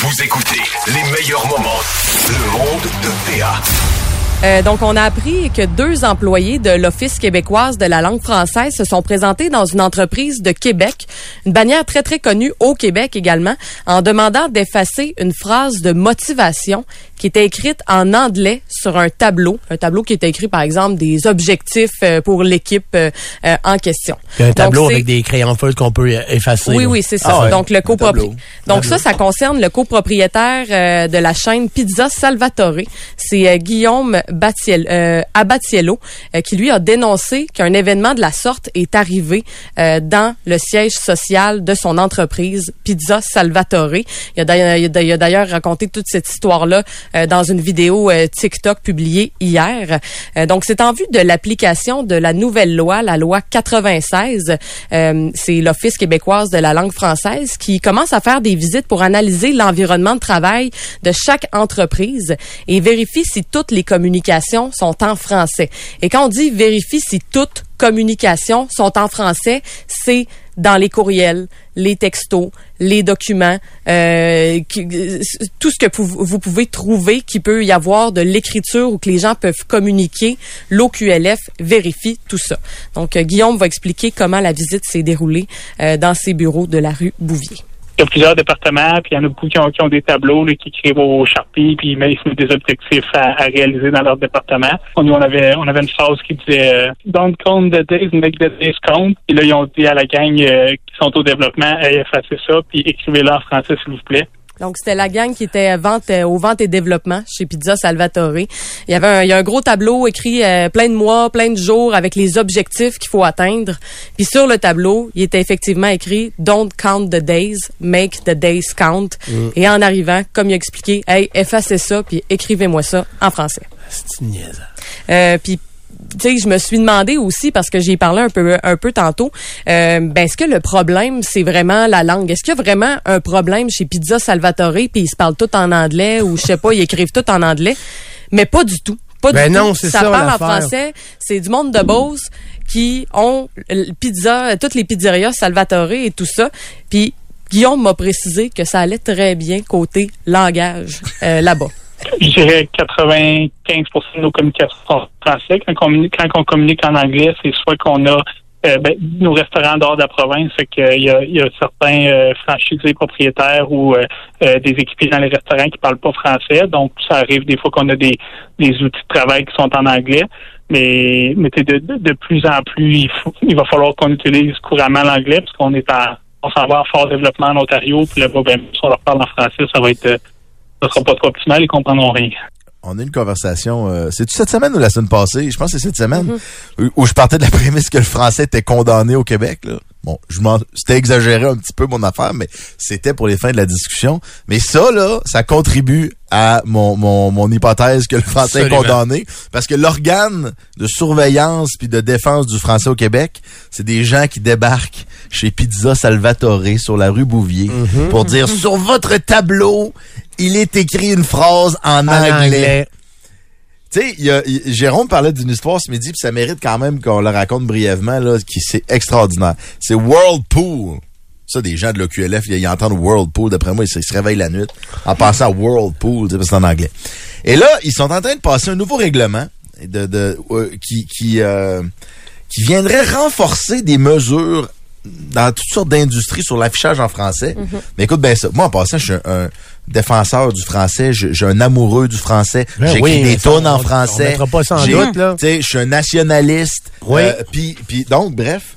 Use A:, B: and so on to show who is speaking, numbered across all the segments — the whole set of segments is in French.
A: Vous écoutez les meilleurs moments. Le monde de PA.
B: Euh, donc, on a appris que deux employés de l'Office québécoise de la langue française se sont présentés dans une entreprise de Québec, une bannière très, très connue au Québec également, en demandant d'effacer une phrase de motivation qui était écrite en anglais sur un tableau, un tableau qui était écrit, par exemple, des objectifs euh, pour l'équipe euh, euh, en question.
C: Puis un tableau
B: Donc,
C: avec des crayons feutres qu'on peut effacer.
B: oui, oui, c'est ça.
C: Ah ouais.
B: Donc le copropri-
C: tableau.
B: Donc
C: Tableau.
B: ça, ça concerne le copropriétaire euh, de la chaîne Pizza Salvatore. C'est euh, Guillaume Euh, Abatiello euh, qui lui a dénoncé qu'un événement de la sorte est arrivé euh, dans le siège social de son entreprise Pizza Salvatore. Il a d'ailleurs- raconté toute cette histoire-là euh, dans une vidéo euh, TikTok publiée hier. Euh, donc c'est en vue de l'application de la nouvelle loi, la loi 96. Euh, c'est l'Office québécoise de la langue française qui commence à faire des visites pour analyser l'environnement de travail de chaque entreprise et vérifie si toutes les communications sont en français. Et quand on dit vérifie si toutes communications sont en français, c'est dans les courriels, les textos, les documents, euh, tout ce que vous pouvez trouver qui peut y avoir de l'écriture ou que les gens peuvent communiquer, l'OQLF vérifie tout ça. Donc, euh, Guillaume va expliquer comment la visite s'est déroulée euh, dans ses bureaux de la rue Bouvier.
D: Il y a plusieurs départements, puis il y en a beaucoup qui ont, qui ont des tableaux, là, qui écrivent au Sharpie, puis ils mettent des objectifs à, à réaliser dans leur département. Nous, on avait, on avait une phrase qui disait euh, Don't count the days, make the days count. Puis là, ils ont dit à la gang euh, qui sont au développement, hey, effacez ça, puis écrivez-le en français, s'il vous plaît.
B: Donc, c'était la gang qui était vente, euh, au vente et développement chez Pizza Salvatore. Il y avait un, il y a un gros tableau écrit euh, plein de mois, plein de jours avec les objectifs qu'il faut atteindre. Puis sur le tableau, il était effectivement écrit Don't count the days, make the days count.
C: Mm.
B: Et en arrivant, comme il a expliqué, hey, effacez ça puis écrivez-moi ça en français.
C: C'est une niaise.
B: Euh, puis tu sais, je me suis demandé aussi parce que j'y ai parlé un peu un peu tantôt. Euh, ben est-ce que le problème c'est vraiment la langue? Est-ce qu'il y a vraiment un problème chez Pizza Salvatore puis ils se parlent tout en anglais ou je sais pas, ils écrivent tout en anglais? Mais pas du tout. Pas
C: Ben
B: du
C: non,
B: tout.
C: c'est
B: ça
C: ça,
B: parle en français. C'est du monde de Beauce qui ont pizza, toutes les pizzerias Salvatore et tout ça. Puis Guillaume m'a précisé que ça allait très bien côté langage euh, là-bas.
D: Je dirais 95% de nos communications sont français. Quand on communique, quand on communique en anglais, c'est soit qu'on a euh, ben, nos restaurants dehors de la province, c'est qu'il y a, il y a certains euh, franchisés propriétaires ou euh, euh, des équipiers dans les restaurants qui parlent pas français. Donc, ça arrive des fois qu'on a des, des outils de travail qui sont en anglais. Mais, mais de, de, de plus en plus, il, faut, il va falloir qu'on utilise couramment l'anglais parce qu'on est en on s'en va fort développement en Ontario, puis là-bas, ben, si on leur parle en français, ça va être ça sera pas trop optimal, ils comprendront rien.
E: On a eu une conversation, euh, c'est-tu cette semaine ou la semaine passée? Je pense que c'est cette semaine,
B: Mm-hmm.
E: où, où je partais de la prémisse que le français était condamné au Québec. Là. Bon, je m'en, c'était exagéré un petit peu mon affaire, mais c'était pour les fins de la discussion. Mais ça, là, ça contribue à mon, mon, mon hypothèse que le français
C: Absolument.
E: est condamné. Parce que l'organe de surveillance puis de défense du français au Québec, c'est des gens qui débarquent chez Pizza Salvatore sur la rue Bouvier
C: Mm-hmm.
E: pour dire sur votre tableau, il est écrit une phrase en,
C: En
E: anglais.
C: anglais.
E: Tu sais, Jérôme parlait d'une histoire ce midi, puis ça mérite quand même qu'on le raconte brièvement, là, qui c'est extraordinaire. C'est Whirlpool. Ça, des gens de l'OQLF, ils, ils entendent Whirlpool, d'après moi, ils, se- réveillent la nuit en pensant à Whirlpool, parce que c'est en anglais. Et là, ils sont en train de passer un nouveau règlement de, de, euh, qui, qui, euh, qui viendrait renforcer des mesures dans toutes sortes d'industries sur l'affichage en français. Mais écoute bien ça. Moi, en passant, je suis un, un défenseur du français. Suis un amoureux du français.
C: Ben
E: J'écris
C: oui, mais
E: des tonnes
C: on-
E: en
C: on
E: français.
C: mettra pas
E: J'ai-
C: doute, là.
E: Tu sais, je suis un nationaliste.
C: Oui.
E: Euh, puis, puis donc, bref,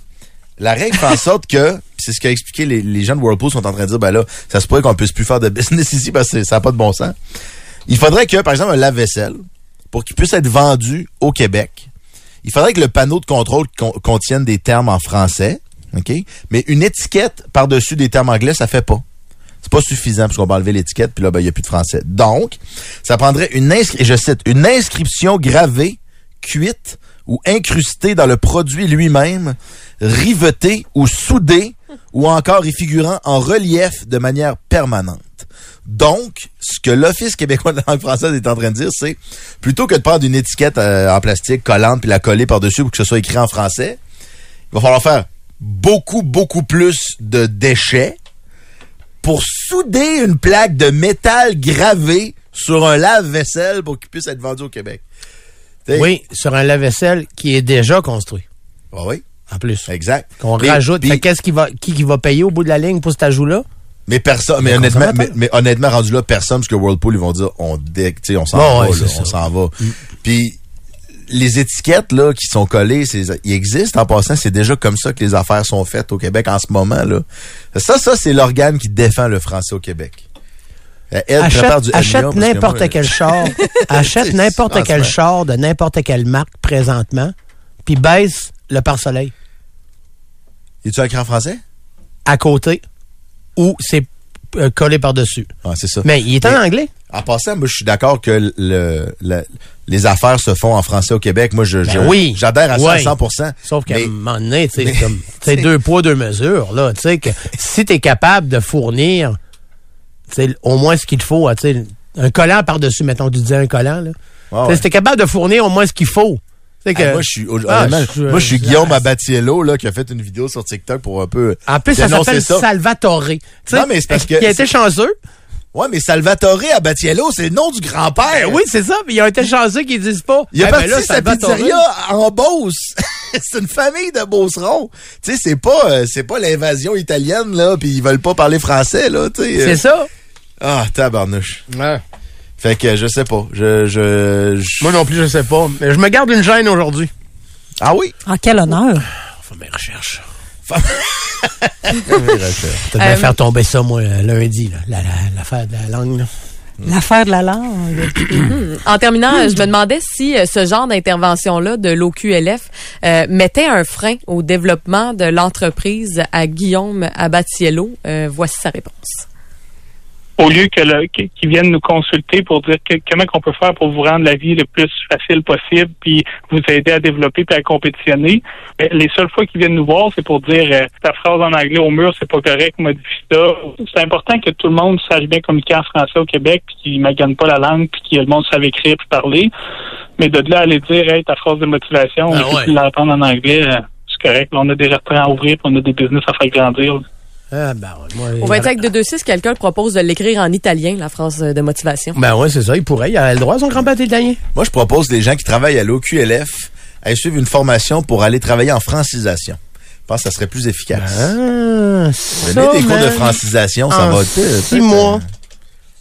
E: la règle fait en sorte que, c'est ce qu'a expliqué les, les gens de Whirlpool sont en train de dire, ben là, ça se pourrait qu'on puisse plus faire de business ici parce que ça n'a pas de bon sens. Il faudrait que, par exemple, un lave-vaisselle, pour qu'il puisse être vendu au Québec, il faudrait que le panneau de contrôle con- contienne des termes en français, OK? Mais une étiquette par-dessus des termes anglais, ça fait pas. C'est pas suffisant puisqu'on va enlever l'étiquette, puis là, ben, il n'y a plus de français. Donc, ça prendrait une inscription, je cite, une inscription gravée, cuite ou incrustée dans le produit lui-même, rivetée ou soudée, ou encore y figurant en relief de manière permanente. Donc, ce que l'Office québécois de la langue française est en train de dire, c'est plutôt que de prendre une étiquette euh, en plastique collante puis la coller par-dessus pour que ce soit écrit en français, il va falloir faire beaucoup, beaucoup plus de déchets pour souder une plaque de métal gravé sur un lave-vaisselle pour qu'il puisse être vendu au Québec. T'sais,
C: Oui, sur un lave-vaisselle qui est déjà construit,
E: ah oui,
C: en plus.
E: exact.
C: Qu'on rajoute. qu'est-ce qui va, qui, qui va payer au bout de la ligne pour cet ajout-là?
E: Mais personne, mais honnêtement, mais, honnêtement, rendu là, personne, parce que Whirlpool, ils vont dire, on on s'en
C: Bon,
E: va,
C: ouais,
E: là, on s'en va. Puis, les étiquettes, là, qui sont collées, ils existent en passant, c'est déjà comme ça que les affaires sont faites au Québec en ce moment, là. Ça, ça, c'est l'organe qui défend le français au Québec. Elle
C: achète
E: que
C: n'importe quel char. achète n'importe quel char de n'importe quelle marque présentement, puis baisse le pare-soleil
E: Es-tu écrit en français?
C: à côté ou c'est euh, collé par-dessus.
E: Ah, c'est ça.
C: Mais il est en
E: Mais-
C: anglais.
E: En passant, moi, je suis d'accord que le, le- les affaires se font en français au Québec. Moi, je, je-
C: Ben oui.
E: j'adhère à ça à
C: Oui.
E: 100%.
C: Sauf qu'à un moment donné, tu sais,
E: mais-
C: c'est comme, deux poids, deux mesures, là, tu sais, que si t'es capable de fournir, au moins ce qu'il faut, tu un collant par-dessus, mettons, tu disais un collant, là. Sais,
E: ouais.
C: Si t'es capable de fournir au moins ce qu'il faut. Que,
E: Ah, moi, je suis,
C: Ah,
E: honnêtement,
C: je-
E: moi, je suis
C: je-
E: Guillaume Abatiello, là, qui a fait une vidéo sur TikTok pour un peu.
C: en plus, ça s'appelle. Salvatore. Tu sais,
E: Non, mais c'est parce que-
C: Il a été chanceux.
E: Ouais, mais Salvatore Abatiello, c'est le nom du grand-père.
C: Ben oui, c'est ça, mais ils ont été chanceux qu'ils disent pas.
E: Il a
C: Eh ben
E: parti
C: là,
E: sa
C: Salvatore.
E: pizzeria en Beauce. c'est une famille de Beaucerons. Tu sais, c'est pas, euh, c'est pas l'invasion italienne, là, puis ils veulent pas parler français, là, tu sais.
C: C'est
E: euh.
C: ça.
E: Ah, tabarnouche. Fait que, je sais pas. Je, je, je-
C: Moi non plus, je sais pas. Mais je me garde une gêne aujourd'hui.
E: Ah oui?
F: En quel honneur?
C: Enfin, mes recherches. Bien
B: Euh,
C: faire tomber ça, moi, lundi, là, la- la- l'affaire de la langue. Là.
F: L'affaire de la langue.
B: En terminant, je me demandais si euh, ce genre d'intervention-là de l'OQLF euh, mettait un frein au développement de l'entreprise à Guillaume Abatiello. Euh, voici sa réponse.
D: Au lieu que le- qu'ils viennent nous consulter pour dire que- comment qu'on peut faire pour vous rendre la vie le plus facile possible, puis vous aider à développer puis à compétitionner. Les seules fois qu'ils viennent nous voir, c'est pour dire euh, ta phrase en anglais au mur, c'est pas correct, modifie ça. C'est important que tout le monde sache bien communiquer en français au Québec, puis qu'ils ne pas la langue, puis que le monde sache écrire puis parler. Mais de là à aller dire hey, ta phrase de motivation,
C: Ah
D: peut l'entendre en anglais, euh, c'est correct. Là, on a des restaurants à ouvrir, puis on a des business à faire grandir.
C: Ah, ben, moi,
B: Au 25 de 2-6, quelqu'un propose de l'écrire en italien, la phrase de motivation.
C: Ben ouais, c'est ça, il pourrait. Il a le droit, son grand-père italien.
E: Moi, je propose les gens qui travaillent à l'OQLF à suivre une formation pour aller travailler en francisation. Je pense que ça serait plus efficace.
C: Ah,
E: Donner
C: ça,
E: des cours de francisation, ça
C: en
E: va
C: six mois,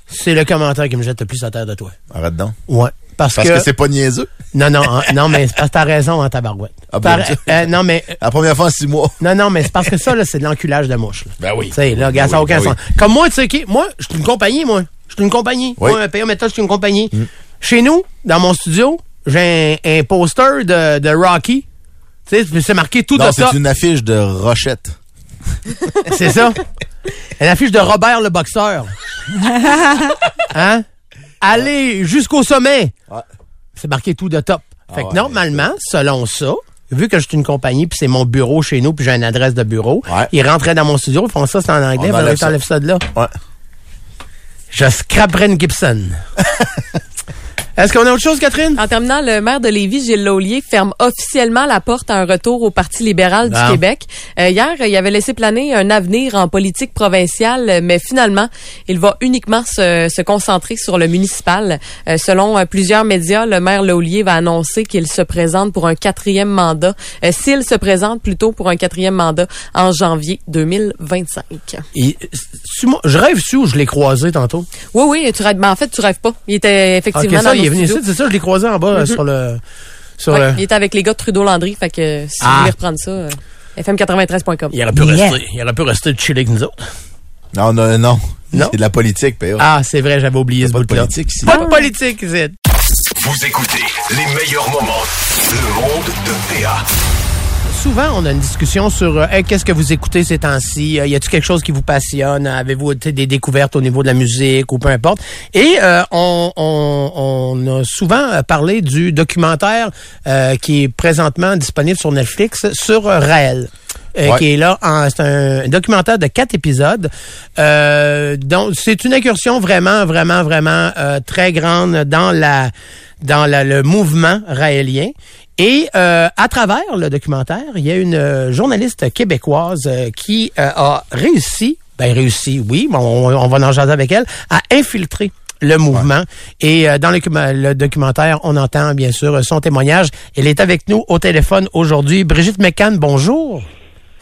C: c'est le commentaire qui me jette le plus à terre de toi.
E: Arrête donc.
C: Ouais. Parce,
E: Parce
C: que,
E: que, c'est pas niaiseux.
C: Non, non, non, mais c'est parce que t'as raison en tabarouette.
E: Ah,
C: Par-
E: Dieu.
C: euh, non, mais,
E: La première fois en six mois.
C: non, non, mais c'est parce que ça, là, c'est de l'enculage de mouche, là.
E: Ben oui.
C: Tu sais, là, gars, ça n'a
E: oui,
C: aucun
E: ben
C: sens. Comme moi, tu sais, qui- moi, je suis une compagnie, moi. Je suis une compagnie.
E: Oui. Mm.
C: Moi, un payeur méthode, je suis une compagnie. Chez nous, dans mon studio, j'ai un, un poster de, de Rocky. Tu sais, c'est marqué tout
E: Non,
C: de ça.
E: c'est une affiche de Rochette.
C: C'est ça. Une affiche de Robert le boxeur. hein? Allez jusqu'au sommet.
E: Ouais.
C: C'est marqué tout de top. Fait que
E: ouais,
C: normalement, selon ça, vu que je suis une compagnie puis c'est mon bureau chez nous puis j'ai une adresse de bureau,
E: Ouais.
C: ils rentraient dans mon studio, ils font ça, c'est en anglais,
E: On
C: faudrait
E: enlève
C: que t'enlèves ça de là.
E: Ouais.
C: Je scraperais une Gibson. Est-ce qu'on a autre chose, Catherine?
B: En terminant, le maire de Lévis, Gilles Laulier, ferme officiellement la porte à un retour au Parti libéral du. Québec. Euh, hier, il avait laissé planer un avenir en politique provinciale, mais finalement, il va uniquement se, se concentrer sur le municipal. Euh, selon euh, plusieurs médias, le maire Laulier va annoncer qu'il se présente pour un quatrième mandat, euh, s'il se présente plutôt pour un quatrième mandat en janvier 2025.
C: Il- c'est- moi, je rêve su où je l'ai croisé tantôt?
B: Oui, oui, tu rêves, mais en fait, tu rêves pas. Il était effectivement
C: Ok, ça,
B: dans
C: il
B: nos
C: est venu ici,
B: studios.
C: c'est ça, je l'ai croisé en bas euh, sur le. Sur
B: Ouais,
C: le...
B: il était avec les gars de Trudeau-Landry, fait que si
C: Ah.
B: vous voulez reprendre ça, euh, fm93.com.
C: Il aurait pu
F: Yeah.
C: rester. Il aurait pu rester chiller avec nous autres.
E: Non, non, non.
C: Non?
E: C'est de la politique, PA.
C: Ah, c'est vrai, j'avais oublié ce
E: pas de politique ici.
C: Pas de politique, Zed.
A: Vous écoutez les meilleurs moments. Le monde de PA.
C: Souvent, on a une discussion sur euh, Hey, qu'est-ce que vous écoutez ces temps-ci? Euh, y a-t-il quelque chose qui vous passionne? Avez-vous des découvertes au niveau de la musique ou peu importe? Et euh, on, on, on a souvent parlé du documentaire euh, qui est présentement disponible sur Netflix sur Raël. euh,
E: Ouais.
C: qui est là. C'est un documentaire de quatre épisodes. Euh, donc, c'est une incursion vraiment, vraiment, vraiment euh, très grande dans la dans la- le mouvement raélien. Et euh, à travers le documentaire, il y a une euh, journaliste québécoise euh, qui euh, a réussi, ben réussi, oui, on, on va en jaser avec elle, à infiltrer le mouvement. Et euh, dans le, le documentaire, on entend bien sûr son témoignage. Elle est avec nous au téléphone aujourd'hui. Brigitte McCann, bonjour.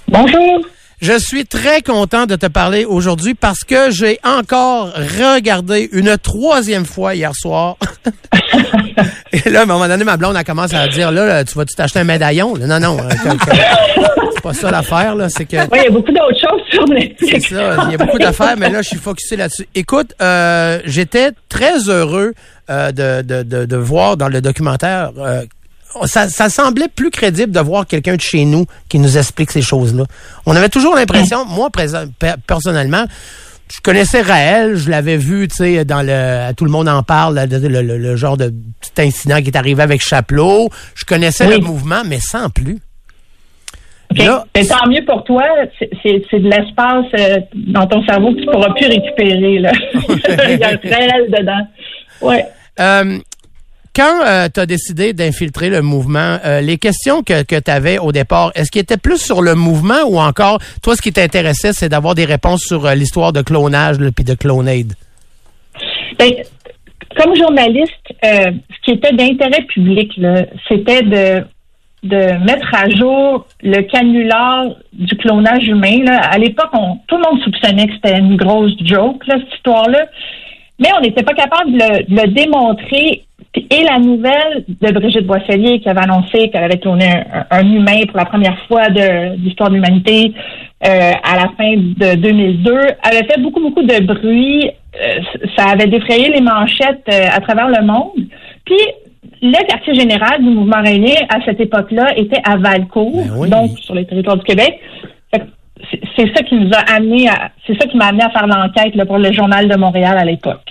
G: Bonjour.
C: Je suis très content de te parler aujourd'hui parce que j'ai encore regardé une troisième fois hier soir. Et là, à un moment donné, ma blonde a commencé à dire, là, là, tu vas-tu t'acheter un médaillon? Non, non, euh, c'est pas ça l'affaire, là. C'est que...
G: Oui, il y a beaucoup d'autres choses sur
C: C'est
G: Netflix.
C: ça, il y a beaucoup d'affaires, mais là, je suis focusé là-dessus. Écoute, euh, j'étais très heureux euh, de, de, de, de voir dans le documentaire. euh, ça, ça semblait plus crédible de voir quelqu'un de chez nous qui nous explique ces choses-là. On avait toujours l'impression, moi présent- pe- personnellement, je connaissais Raël, je l'avais vu, tu sais, dans le, tout le monde en parle, le, le- le- le genre de petit incident qui est arrivé avec Chapelot. Je connaissais
G: Oui.
C: le mouvement, mais sans plus.
G: OK.
C: Là-
G: Mais tant mieux pour toi. C'est- de l'espace euh, dans ton cerveau que tu pourras plus récupérer. Là. il y a un réel dedans. Ouais.
C: Euh, quand tu as décidé d'infiltrer le mouvement, euh, les questions que, que tu avais au départ, est-ce qu'ils étaient plus sur le mouvement ou encore, toi, ce qui t'intéressait, c'est d'avoir des réponses sur euh, l'histoire de clonage puis de clonade?
G: Ben, comme journaliste, euh, ce qui était d'intérêt public, c'était de de mettre à jour le canular du clonage humain. À l'époque, tout le monde soupçonnait que c'était une grosse joke, cette histoire-là. Mais on n'était pas capable de le, de le démontrer. Et la nouvelle de Brigitte Boisselier qui avait annoncé qu'elle avait cloné un, un humain pour la première fois de, de l'histoire de l'humanité euh, à la fin de 2002 avait fait beaucoup, beaucoup de bruit. Euh, ça avait défrayé les manchettes euh, à travers le monde. Puis le quartier général du mouvement railien à cette époque-là était à Valcourt,
C: Ben oui.
G: donc sur le territoire du Québec. C'est ça qui nous a amené à, c'est ça qui m'a amené à faire l'enquête pour le journal de Montréal à l'époque.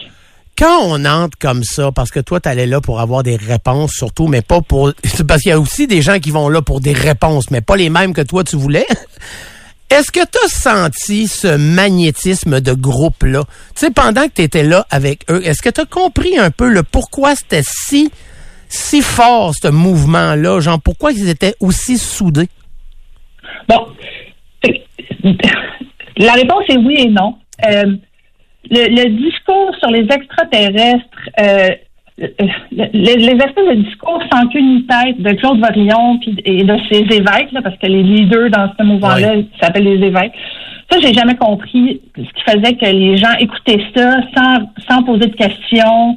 C: Quand on entre comme ça, parce que toi, tu allais là pour avoir des réponses surtout, mais pas pour... Parce qu'il y a aussi des gens qui vont là pour des réponses, mais pas les mêmes que toi, tu voulais. Est-ce que tu as senti ce magnétisme de groupe-là? Tu sais, pendant que tu étais là avec eux, est-ce que tu as compris un peu le pourquoi c'était si, si fort, ce mouvement-là? Genre, pourquoi ils étaient aussi soudés?
G: Bon, la réponse est oui et non. Euh, le, le discours sur les extraterrestres, euh, le- les, espèces de discours sans queue ni tête de Claude Varillon et de ses évêques, là, parce que les leaders dans ce mouvement-là s'appellent les évêques. Ça, j'ai jamais compris ce qui faisait que les gens écoutaient ça sans, sans poser de questions,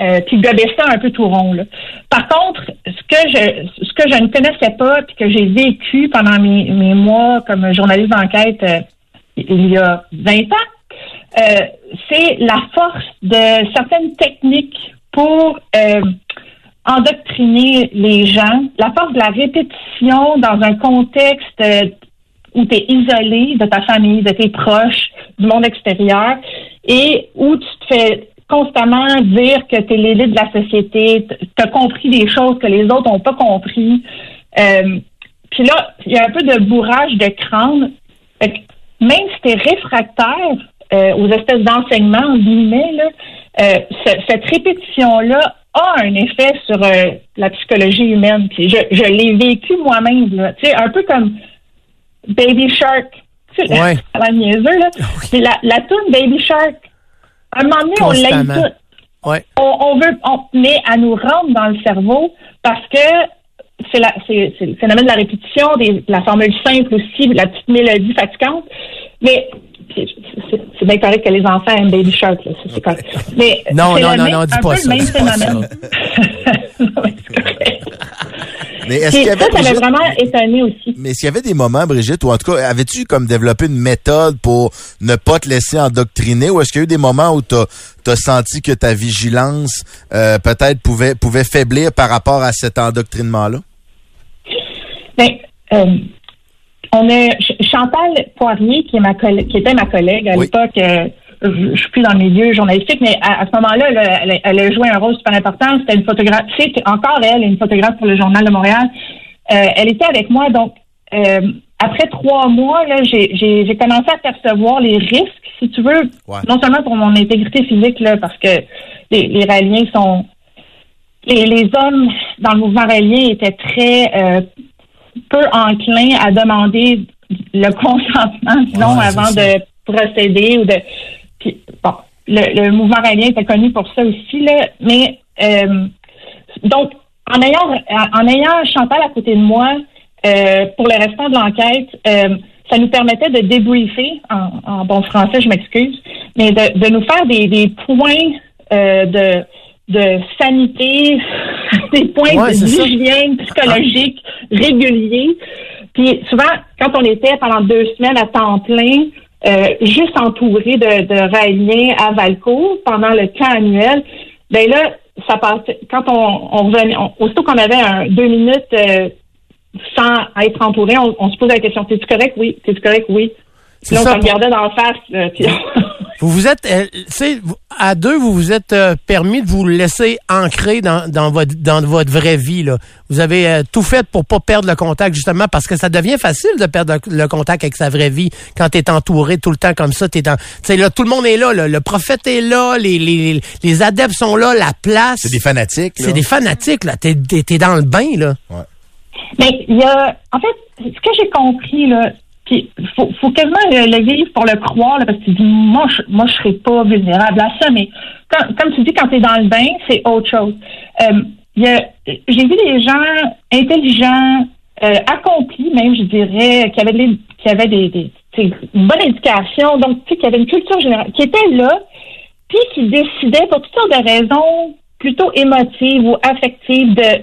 G: euh, puis gobaient ça un peu tout rond. Là. Par contre, ce que je ce que je ne connaissais pas puis que j'ai vécu pendant mes, mes mois comme journaliste d'enquête euh, il y a 20 ans, euh, c'est la force de certaines techniques pour euh, endoctriner les gens, la force de la répétition dans un contexte euh, où tu es isolé de ta famille, de tes proches, du monde extérieur, et où tu te fais constamment dire que tu es l'élite de la société, tu as compris des choses que les autres n'ont pas compris. Euh, Puis là, il y a un peu de bourrage de crâne. Même si tu es réfractaire euh, aux espèces d'enseignements, en guillemets, là, euh, ce- cette répétition-là a un effet sur euh, la psychologie humaine. Puis je, je l'ai vécu moi-même. Tu sais, un peu comme Baby Shark. Tu sais,
C: Ouais.
G: à la niaiseux, là. Mais la, la tune Baby Shark, à un moment donné, on l'aime tout.
C: Ouais.
G: On, on veut, on, mais à nous rendre dans le cerveau parce que c'est la- c'est c'est le phénomène de la répétition, des, la formule simple aussi, la petite mélodie fatigante. Mais c'est c'est- c'est bien correct que les enfants aiment Baby Shark, là, c'est correct. Mais
C: Non,
G: c'est
C: non, non, non, dis pas ça,
G: le même phénomène. Mais c'est
E: est-ce qu'il y avait,
G: ça, ça m'a
E: Brigitte-
G: vraiment étonné aussi.
E: mais s'il y avait des moments, Brigitte, ou en tout cas, avais-tu comme développé une méthode pour ne pas te laisser endoctriner, ou est-ce qu'il y a eu des moments où tu as, senti que ta vigilance euh, peut-être pouvait, pouvait faiblir par rapport à cet endoctrinement-là?
G: Ben, euh, on a Ch- Chantal Poirier, qui, est ma qui était ma collègue à
E: Oui.
G: l'époque. euh, je, suis plus dans le milieu journalistique, mais à, à ce moment-là, elle, a- elle, a- joué un rôle super important. C'était une photographe. C'est encore elle, une photographe pour le Journal de Montréal. Euh, elle était avec moi, donc euh, après trois mois, j'ai commencé à percevoir les risques, si tu veux,
E: Ouais.
G: non seulement pour mon intégrité physique, là, parce que les, les Raéliens sont les, les hommes dans le mouvement raélien étaient très euh, peu enclins à demander le consentement, disons,
C: Ouais,
G: avant de procéder ou de. Puis, bon, le, le mouvement raélien était connu pour ça aussi, là, mais euh, donc en ayant en ayant Chantal à côté de moi euh, pour le restant de l'enquête, euh, ça nous permettait de débriefer en, en bon français, je m'excuse, mais de, de nous faire des, des points de de sanité, des points
C: Ouais,
G: d'hygiène psychologique réguliers. Puis souvent, quand on était pendant deux semaines à temps plein, euh, juste entouré de, de Raéliens à Valcourt pendant le camp annuel, ben là, ça passait. Quand on, on revenait, on- aussitôt qu'on avait un deux minutes euh, sans être entouré, on, on se posait la question T'es-tu correct? Oui. T'es-tu correct? Oui. Puis là, on se regardait dans la face. puis
C: Vous vous êtes, euh, tu à deux, vous vous êtes euh, permis de vous laisser ancrer dans, dans votre dans votre vraie vie là. Vous avez euh, tout fait pour pas perdre le contact justement parce que ça devient facile de perdre le, contact avec sa vraie vie quand t'es entouré tout le temps comme ça. T'es tu là, tout le monde est là, là. le prophète est là, les, les les adeptes sont là, la place.
E: C'est des fanatiques.
C: C'est des fanatiques là. T'es t'es dans le bain là.
G: Mais il y a, en fait, ce que j'ai compris, là, puis faut, quasiment le, vivre pour le croire, parce que tu dis, moi, je, moi, je serais pas vulnérable à ça, mais comme tu dis, quand tu es dans le bain, c'est autre chose. Euh, j'ai vu des gens intelligents, euh, accomplis, même, je dirais, qui avaient, de l'é- qui avaient des, des une bonne éducation, donc, tu sais, qui avaient une culture générale, qui étaient là, puis qui décidaient pour toutes sortes de raisons plutôt émotives ou affectives de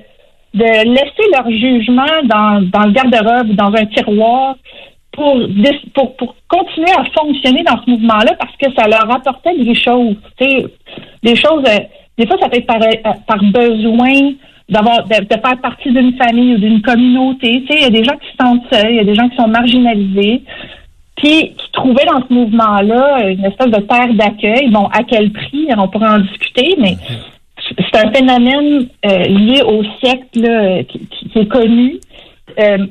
G: de laisser leur jugement dans, dans le garde-robe ou dans un tiroir pour, pour, pour continuer à fonctionner dans ce mouvement-là parce que ça leur apportait des choses. Des choses, euh, des fois, ça peut être par, euh, par besoin d'avoir de, faire partie d'une famille ou d'une communauté. Il y a des gens qui se sentent seuls, il y a des gens qui sont marginalisés, puis qui trouvaient dans ce mouvement-là une espèce de terre d'accueil. Bon, à quel prix, on pourrait en discuter, mais c'est un phénomène euh, lié au siècle là, qui, qui- qui est connu. Euh,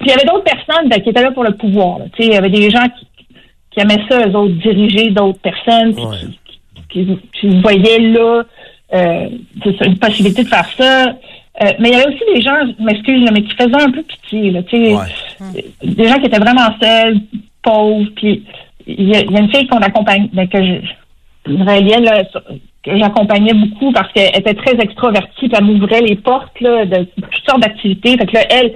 G: puis il y avait d'autres personnes ben, qui étaient là pour le pouvoir. Il y avait des gens qui, qui aimaient ça, eux autres, diriger d'autres personnes, puis qui, qui, qui voyaient là euh, une possibilité de faire ça. Euh, mais il y avait aussi des gens, je m'excuse, mais qui faisaient un peu pitié. Là, tu sais, Des gens qui étaient vraiment seuls, pauvres. Puis il y, a il y a une fille qu'on accompagne, ben, que je, une raélienne, là, que j'accompagnais beaucoup parce qu'elle était très extrovertie, puis elle m'ouvrait les portes là, de toutes sortes d'activités. Fait que là, elle,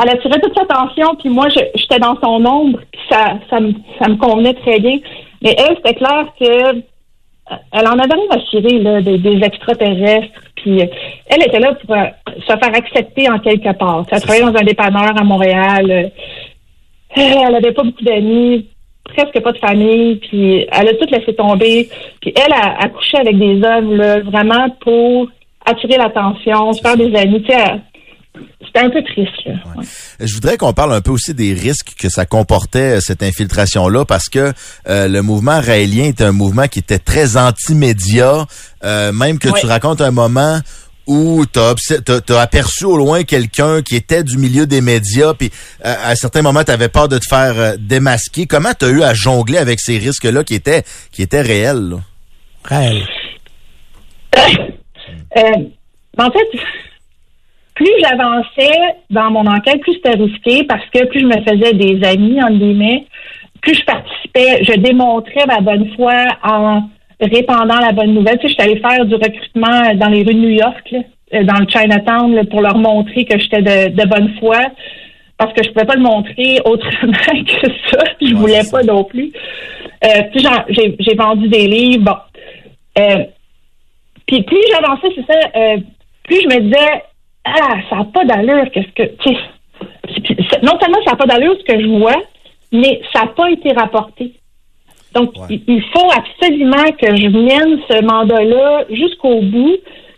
G: elle attirait toute sa attention, puis moi, j'étais dans son ombre, puis ça, ça, me, convenait très bien. Mais elle, c'était clair que elle en avait rien à cirer, là, des, extraterrestres. Puis euh, elle était là pour euh, se faire accepter en quelque part. Elle travaillait dans un dépanneur à Montréal. euh, elle avait pas beaucoup d'amis, presque pas de famille, puis elle a tout laissé tomber. Puis elle a, couché avec des hommes, là, vraiment pour attirer l'attention, se faire des amis. C'était un peu triste. Là. Ouais.
E: Je voudrais qu'on parle un peu aussi des risques que ça comportait, euh, cette infiltration-là, parce que euh, le mouvement raélien était un mouvement qui était très anti-média, euh, même que
G: Ouais.
E: tu racontes un moment où tu as, aperçu au loin quelqu'un qui était du milieu des médias, puis euh, à un certain moment, tu avais peur de te faire euh, démasquer. Comment tu as eu à jongler avec ces risques-là qui étaient, qui étaient réels? là?
C: Réel.
G: Euh, en fait, plus j'avançais dans mon enquête, plus c'était risqué parce que plus je me faisais des amis, entre guillemets, plus je participais, je démontrais ma bonne foi en répandant la bonne nouvelle. Tu sais, je suis allée faire du recrutement dans les rues de New York, là, euh, dans le Chinatown, là, pour leur montrer que j'étais de, de bonne foi parce que je pouvais pas le montrer autrement que ça. Je voulais pas non plus. Euh, puis j'ai j'ai vendu des livres. Bon. Euh, puis plus j'avançais, c'est ça, euh, plus je me disais, ah, ça n'a pas d'allure, qu'est-ce que, non seulement ça n'a pas d'allure ce que je vois, mais ça n'a pas été rapporté. Donc, il, il faut absolument que je mène ce mandat-là jusqu'au bout,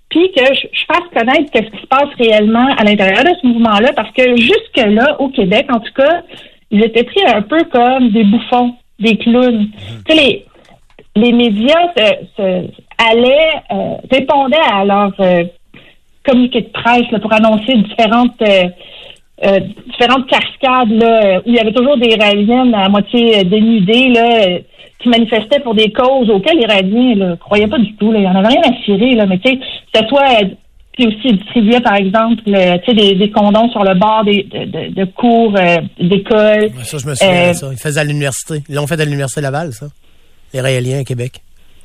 G: puis que je, je fasse connaître qu'est-ce qui se passe réellement à l'intérieur de ce mouvement-là, parce que jusque-là, au Québec, en tout cas, ils étaient pris un peu comme des bouffons, des clowns. Tu sais, les, les médias se, se- allaient, euh, répondaient à leur euh, communiqué de presse là, pour annoncer différentes euh, euh, différentes cascades là, euh, où il y avait toujours des Raéliennes à moitié euh, dénudées là, euh, qui manifestaient pour des causes auxquelles les Raéliens ne croyaient pas du tout. Là. Il n'y en avait rien à cirer, là, mais tu sais, c'était soit euh, puis aussi ils distribuaient, par exemple, le- tu sais, des, des condoms sur le bord des, de, de- de cours euh, d'école.
C: Ça, je me souviens
G: Euh,
C: ça. Ils faisaient à l'université. Ils l'ont fait à l'université Laval, ça. Les Raéliens à Québec.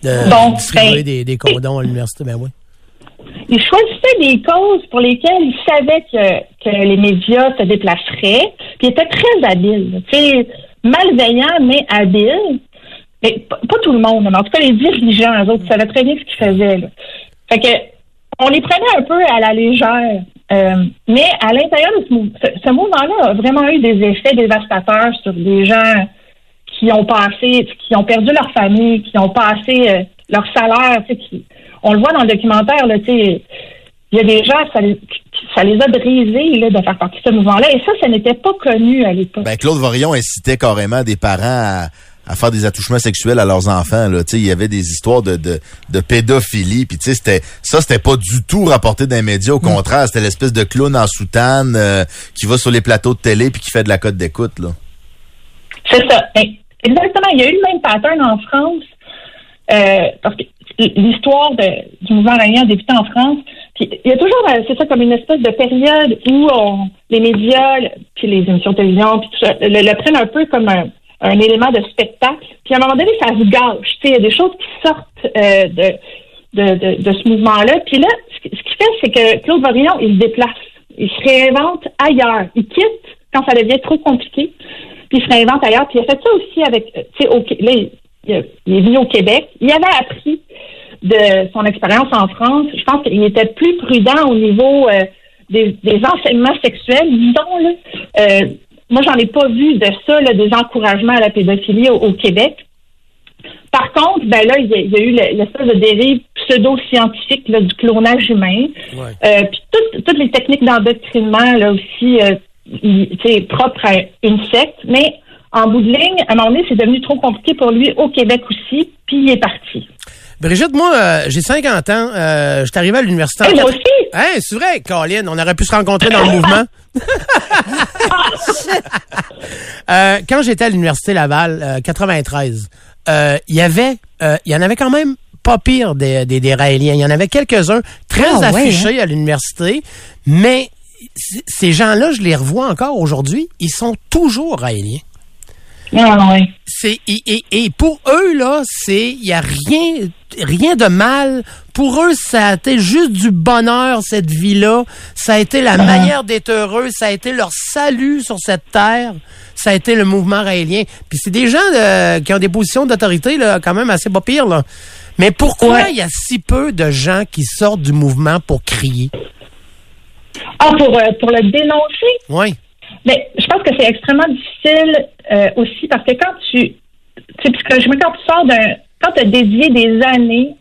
C: De
G: Bon,
C: distribuer
G: ben-
C: des, des condoms à l'université, ben oui.
G: Ils choisissaient des causes pour lesquelles ils savaient que, les médias se déplaceraient, puis ils étaient très habiles. Tu sais, malveillants, mais habiles. Mais pas tout le monde, mais en tout cas, les dirigeants, eux autres, savaient très bien ce qu'ils faisaient. Fait que, on les prenait un peu à la légère. Euh, mais à l'intérieur de ce, ce, mouvement-là a vraiment eu des effets dévastateurs sur des gens qui ont passé, qui ont perdu leur famille, qui ont passé euh, leur salaire, qui, on le voit dans le documentaire, là, tu sais, il y a des gens, ça les, ça les a brisés là, de faire partie de ce mouvement-là, et ça, ça n'était pas connu à l'époque.
E: Ben, Claude Vorillon incitait carrément des parents à, à faire des attouchements sexuels à leurs enfants. Là. Il y avait des histoires de, de, de pédophilie. Puis tu sais, c'était ça, c'était pas du tout rapporté dans les médias. Au contraire, c'était l'espèce de clown en soutane euh, qui va sur les plateaux de télé puis qui fait de la cote d'écoute. là.
G: C'est ça. Ben, Exactement. Il y a eu le même pattern en France. euh, parce que l'histoire du mouvement aragnien a débuté en France. Puis il y a toujours, euh, c'est ça, comme une espèce de période où on- les médias, puis les émissions de télévision, puis tout ça, le, prennent un peu comme un, élément de spectacle. Puis à un moment donné, ça se gâche. Il y a des choses qui sortent euh, de, de, de, de ce mouvement-là. Puis là, ce qui fait, c'est que Claude Varillon, il se déplace. Il se réinvente ailleurs. Il quitte quand ça devient trop compliqué. Puis il se réinvente ailleurs. Puis il a fait ça aussi avec, euh, tu sais, là, il, il est venu au Québec. Il avait appris de son expérience en France. Je pense qu'il était plus prudent au niveau euh, des, des enseignements sexuels, disons. Là. Euh, moi, j'en ai pas vu de ça, là, des encouragements à la pédophilie au, au Québec. Par contre, ben là, il y a, il y a eu le- l'espèce de dérive pseudo-scientifique du clonage humain. Euh, puis toutes, toutes les techniques d'endoctrinement là aussi, euh, propres à une secte. Mais en bout de ligne, à un moment donné, c'est devenu trop compliqué pour lui au Québec aussi, puis il est parti.
C: Brigitte, moi, euh, j'ai 50 ans. Euh, je suis arrivé à l'université. en
G: Eh, moi aussi!
C: Hein, c'est vrai, Colin, on aurait pu se rencontrer dans le mouvement. Euh, quand j'étais à l'université Laval, euh, 93, euh, il y avait, euh, il y en avait quand même pas pire des, des, des Raéliens. Il y en avait quelques-uns très
F: Ah, ouais,
C: affichés à l'université, mais ces gens-là, je les revois encore aujourd'hui, ils sont toujours Raéliens.
G: Ah, ouais.
C: C'est et, et, et pour eux là, c'est il y a rien rien de mal. Pour eux, ça a été juste du bonheur cette vie-là. Ça a été la manière d'être heureux. Ça a été leur salut sur cette terre. Ça a été le mouvement raélien. Puis c'est des gens euh, qui ont des positions d'autorité là, quand même assez pas pires là. Mais pourquoi
G: Ouais.
C: il y a si peu de gens qui sortent du mouvement pour crier?
G: Ah, pour, euh, pour le dénoncer?
C: Oui.
G: Mais je pense que c'est extrêmement difficile euh, aussi parce que quand tu, tu psychologiquement, quand tu sors d'un, quand tu as dédié des années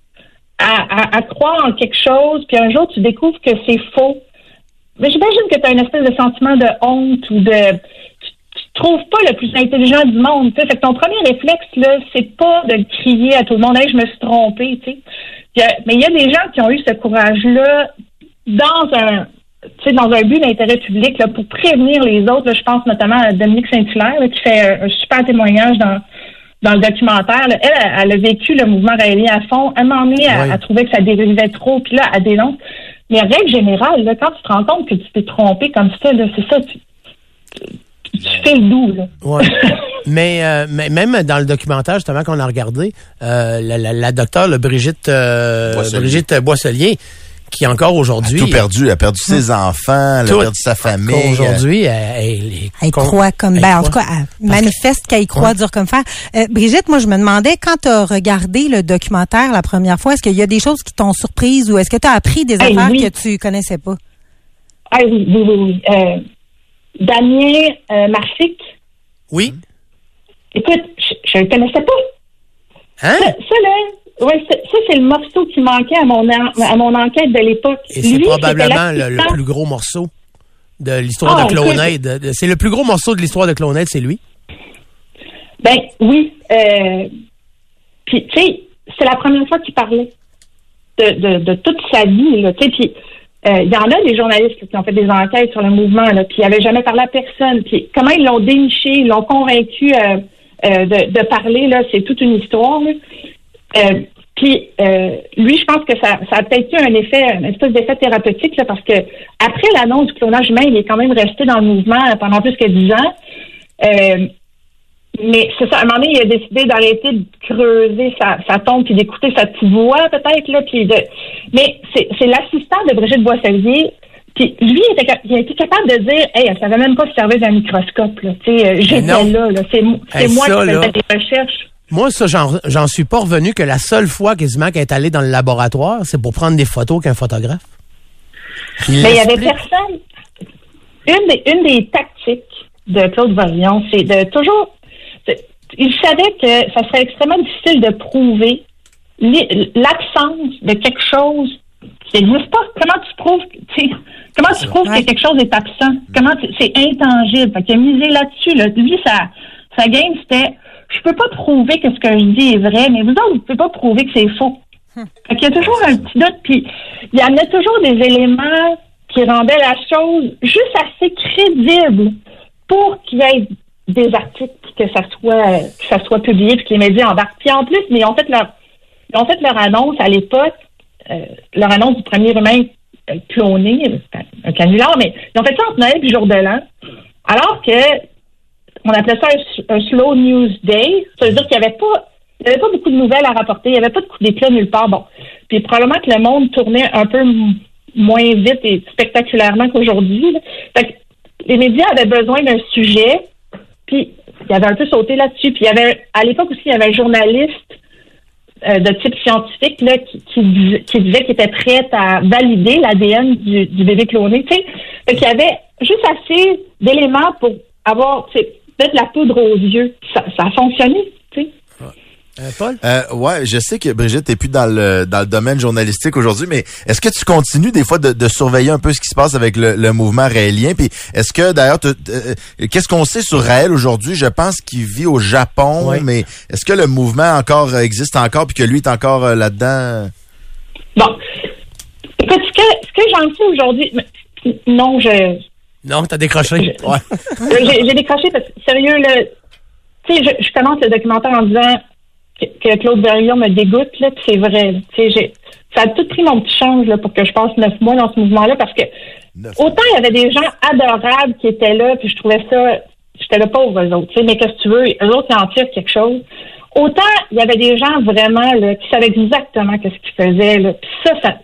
G: à, à, à croire en quelque chose, puis un jour tu découvres que c'est faux, mais j'imagine que tu as une espèce de sentiment de honte ou de, tu, trouves pas le plus intelligent du monde, tu sais. Fait que ton premier réflexe là, c'est pas de crier à tout le monde, hey, je me suis trompé, tu sais. Mais il y a des gens qui ont eu ce courage-là dans un tu sais, dans un but d'intérêt public, là, pour prévenir les autres, là, je pense notamment à Dominique Saint-Hilaire, qui fait un, un super témoignage dans, dans le documentaire. là. Elle, elle, a vécu le mouvement raélien à fond. À un moment donné, elle,
C: Oui.
G: elle trouvait que ça dérivait trop, puis là, elle dénonce. Mais règle générale, là, quand tu te rends compte que tu t'es trompé comme ça, là, c'est ça, tu, tu, fais le doux, là.
C: Ouais. mais, euh, mais même dans le documentaire justement qu'on a regardé, euh, la, la, la docteure Brigitte euh,
E: Boisselier.
C: Brigitte Boisselier, qui encore aujourd'hui
E: tout perdu. Elle a perdu ses enfants, elle a perdu sa famille.
C: aujourd'hui, elle, elle est
F: Elle
C: con-
F: croit comme,
C: elle
F: ben, en tout cas, elle manifeste qu'elle y croit dur comme fer. Euh, Brigitte, moi, je me demandais, quand tu as regardé le documentaire la première fois, est-ce qu'il y a des choses qui t'ont surprise ou est-ce que tu as appris des
G: Hey,
F: affaires
G: oui.
F: que tu connaissais pas?
G: Ah oui, oui, oui, oui. Euh, Damien euh, Marsic,
C: Oui.
G: écoute, je ne le connaissais pas.
C: Hein?
G: Ça, ça, là, ouais, ça, c'est le morceau qui manquait à mon, en- à mon enquête de l'époque.
C: Et c'est probablement le, plus gros morceau de l'histoire
G: Ah,
C: de Clonade. De- C'est le plus gros morceau de l'histoire de Clonade, c'est lui?
G: Ben oui. Euh, puis, tu sais, c'est la première fois qu'il parlait de, de, de toute sa vie. Là, puis euh, il y en a des journalistes qui ont fait des enquêtes sur le mouvement, là, puis ils n'avaient jamais parlé à personne. Puis comment ils l'ont déniché, ils l'ont convaincu euh, euh, de, de parler, là, c'est toute une histoire. là. Euh, puis euh, lui, je pense que ça, ça a peut-être eu un effet, un espèce d'effet thérapeutique, là, parce que après l'annonce du clonage humain, il est quand même resté dans le mouvement pendant plus que dix ans. Euh, mais c'est ça, à un moment donné, il a décidé d'arrêter de creuser sa, sa tombe puis d'écouter sa petite voix, peut-être, là, puis de... Mais c'est, c'est l'assistant de Brigitte Boisselier, puis lui, il, était, il a été capable de dire, hey, elle savait même pas se servir d'un microscope, là, tu sais, euh, j'étais
C: non.
G: là, là, c'est, moi
C: ça,
G: qui faisais des recherches.
C: Moi, ça, j'en j'en suis pas revenu que la seule fois quasiment qu'elle est allée dans le laboratoire, c'est pour prendre des photos qu'un photographe.
G: Mais il y avait personne. Une des, une des tactiques de Claude Varillon, c'est de toujours. Il savait que ça serait extrêmement difficile de prouver l'absence de quelque chose qui n'existe pas. Comment tu prouves, comment tu prouves
F: Ouais.
G: que quelque chose est absent? Comment tu- c'est intangible? Fait qu'il a misé là-dessus, là. Lui, sa, sa game, c'était, je peux pas prouver que ce que je dis est vrai, mais vous autres, vous pouvez pas prouver que c'est faux. Fait qu'il y a toujours un petit doute, puis il y en a toujours des éléments qui rendaient la chose juste assez crédible pour qu'il y ait des articles que ça soit que ça soit publié puis que les médias embarquent. Puis en plus, mais ils ont fait leur ils ont fait leur annonce à l'époque, euh, leur annonce du premier humain euh, cloné, un canular, mais ils ont fait ça entre Noël et jour de l'an, alors que on appelait ça un, un slow news day. Ça veut dire qu'il n'y avait pas il avait pas beaucoup de nouvelles à rapporter, il n'y avait pas de coup d'éclat nulle part. Bon. Puis probablement que le monde tournait un peu moins vite et spectaculairement qu'aujourd'hui. les médias avaient besoin d'un sujet, puis il avait un peu sauté là-dessus. Puis il y avait à l'époque aussi, il y avait un journaliste euh, de type scientifique là, qui, qui, dis- qui disait qu'il était prêt à valider l'ADN du, bébé cloné. Fait qu'il y avait juste assez d'éléments pour avoir peut-être la poudre aux yeux. Ça, ça a fonctionné. Tu sais.
C: Euh, Paul?
E: Euh, ouais, je sais que Brigitte n'est plus dans le dans le domaine journalistique aujourd'hui, mais est-ce que tu continues des fois de, de surveiller un peu ce qui se passe avec le, le mouvement raélien? Puis est-ce que d'ailleurs, tu- euh, qu'est-ce qu'on sait sur Raël aujourd'hui? Je pense qu'il vit au Japon,
C: Oui.
E: mais est-ce que le mouvement encore euh, existe encore puis que lui est encore euh, là-dedans?
G: Bon. Écoute, ce que, ce que j'en sais aujourd'hui, non, je,
C: Non, t'as décroché. Ouais.
G: j'ai j'ai décroché parce que, sérieux, là, tu sais, je, je commence le documentaire en disant que, que Claude Berriot me dégoûte, là, c'est vrai. Tu sais, j'ai- ça a tout pris mon petit change, là, pour que je passe neuf mois dans ce mouvement-là, parce que
E: Neuf.
G: autant il y avait des gens adorables qui étaient là, puis je trouvais ça, j'étais là pauvre eux autres, tu sais, mais qu'est-ce que tu veux, eux autres, ils en tirent quelque chose. Autant il y avait des gens vraiment, là, qui savaient exactement qu'est-ce qu'ils faisaient, là, puis ça, ça,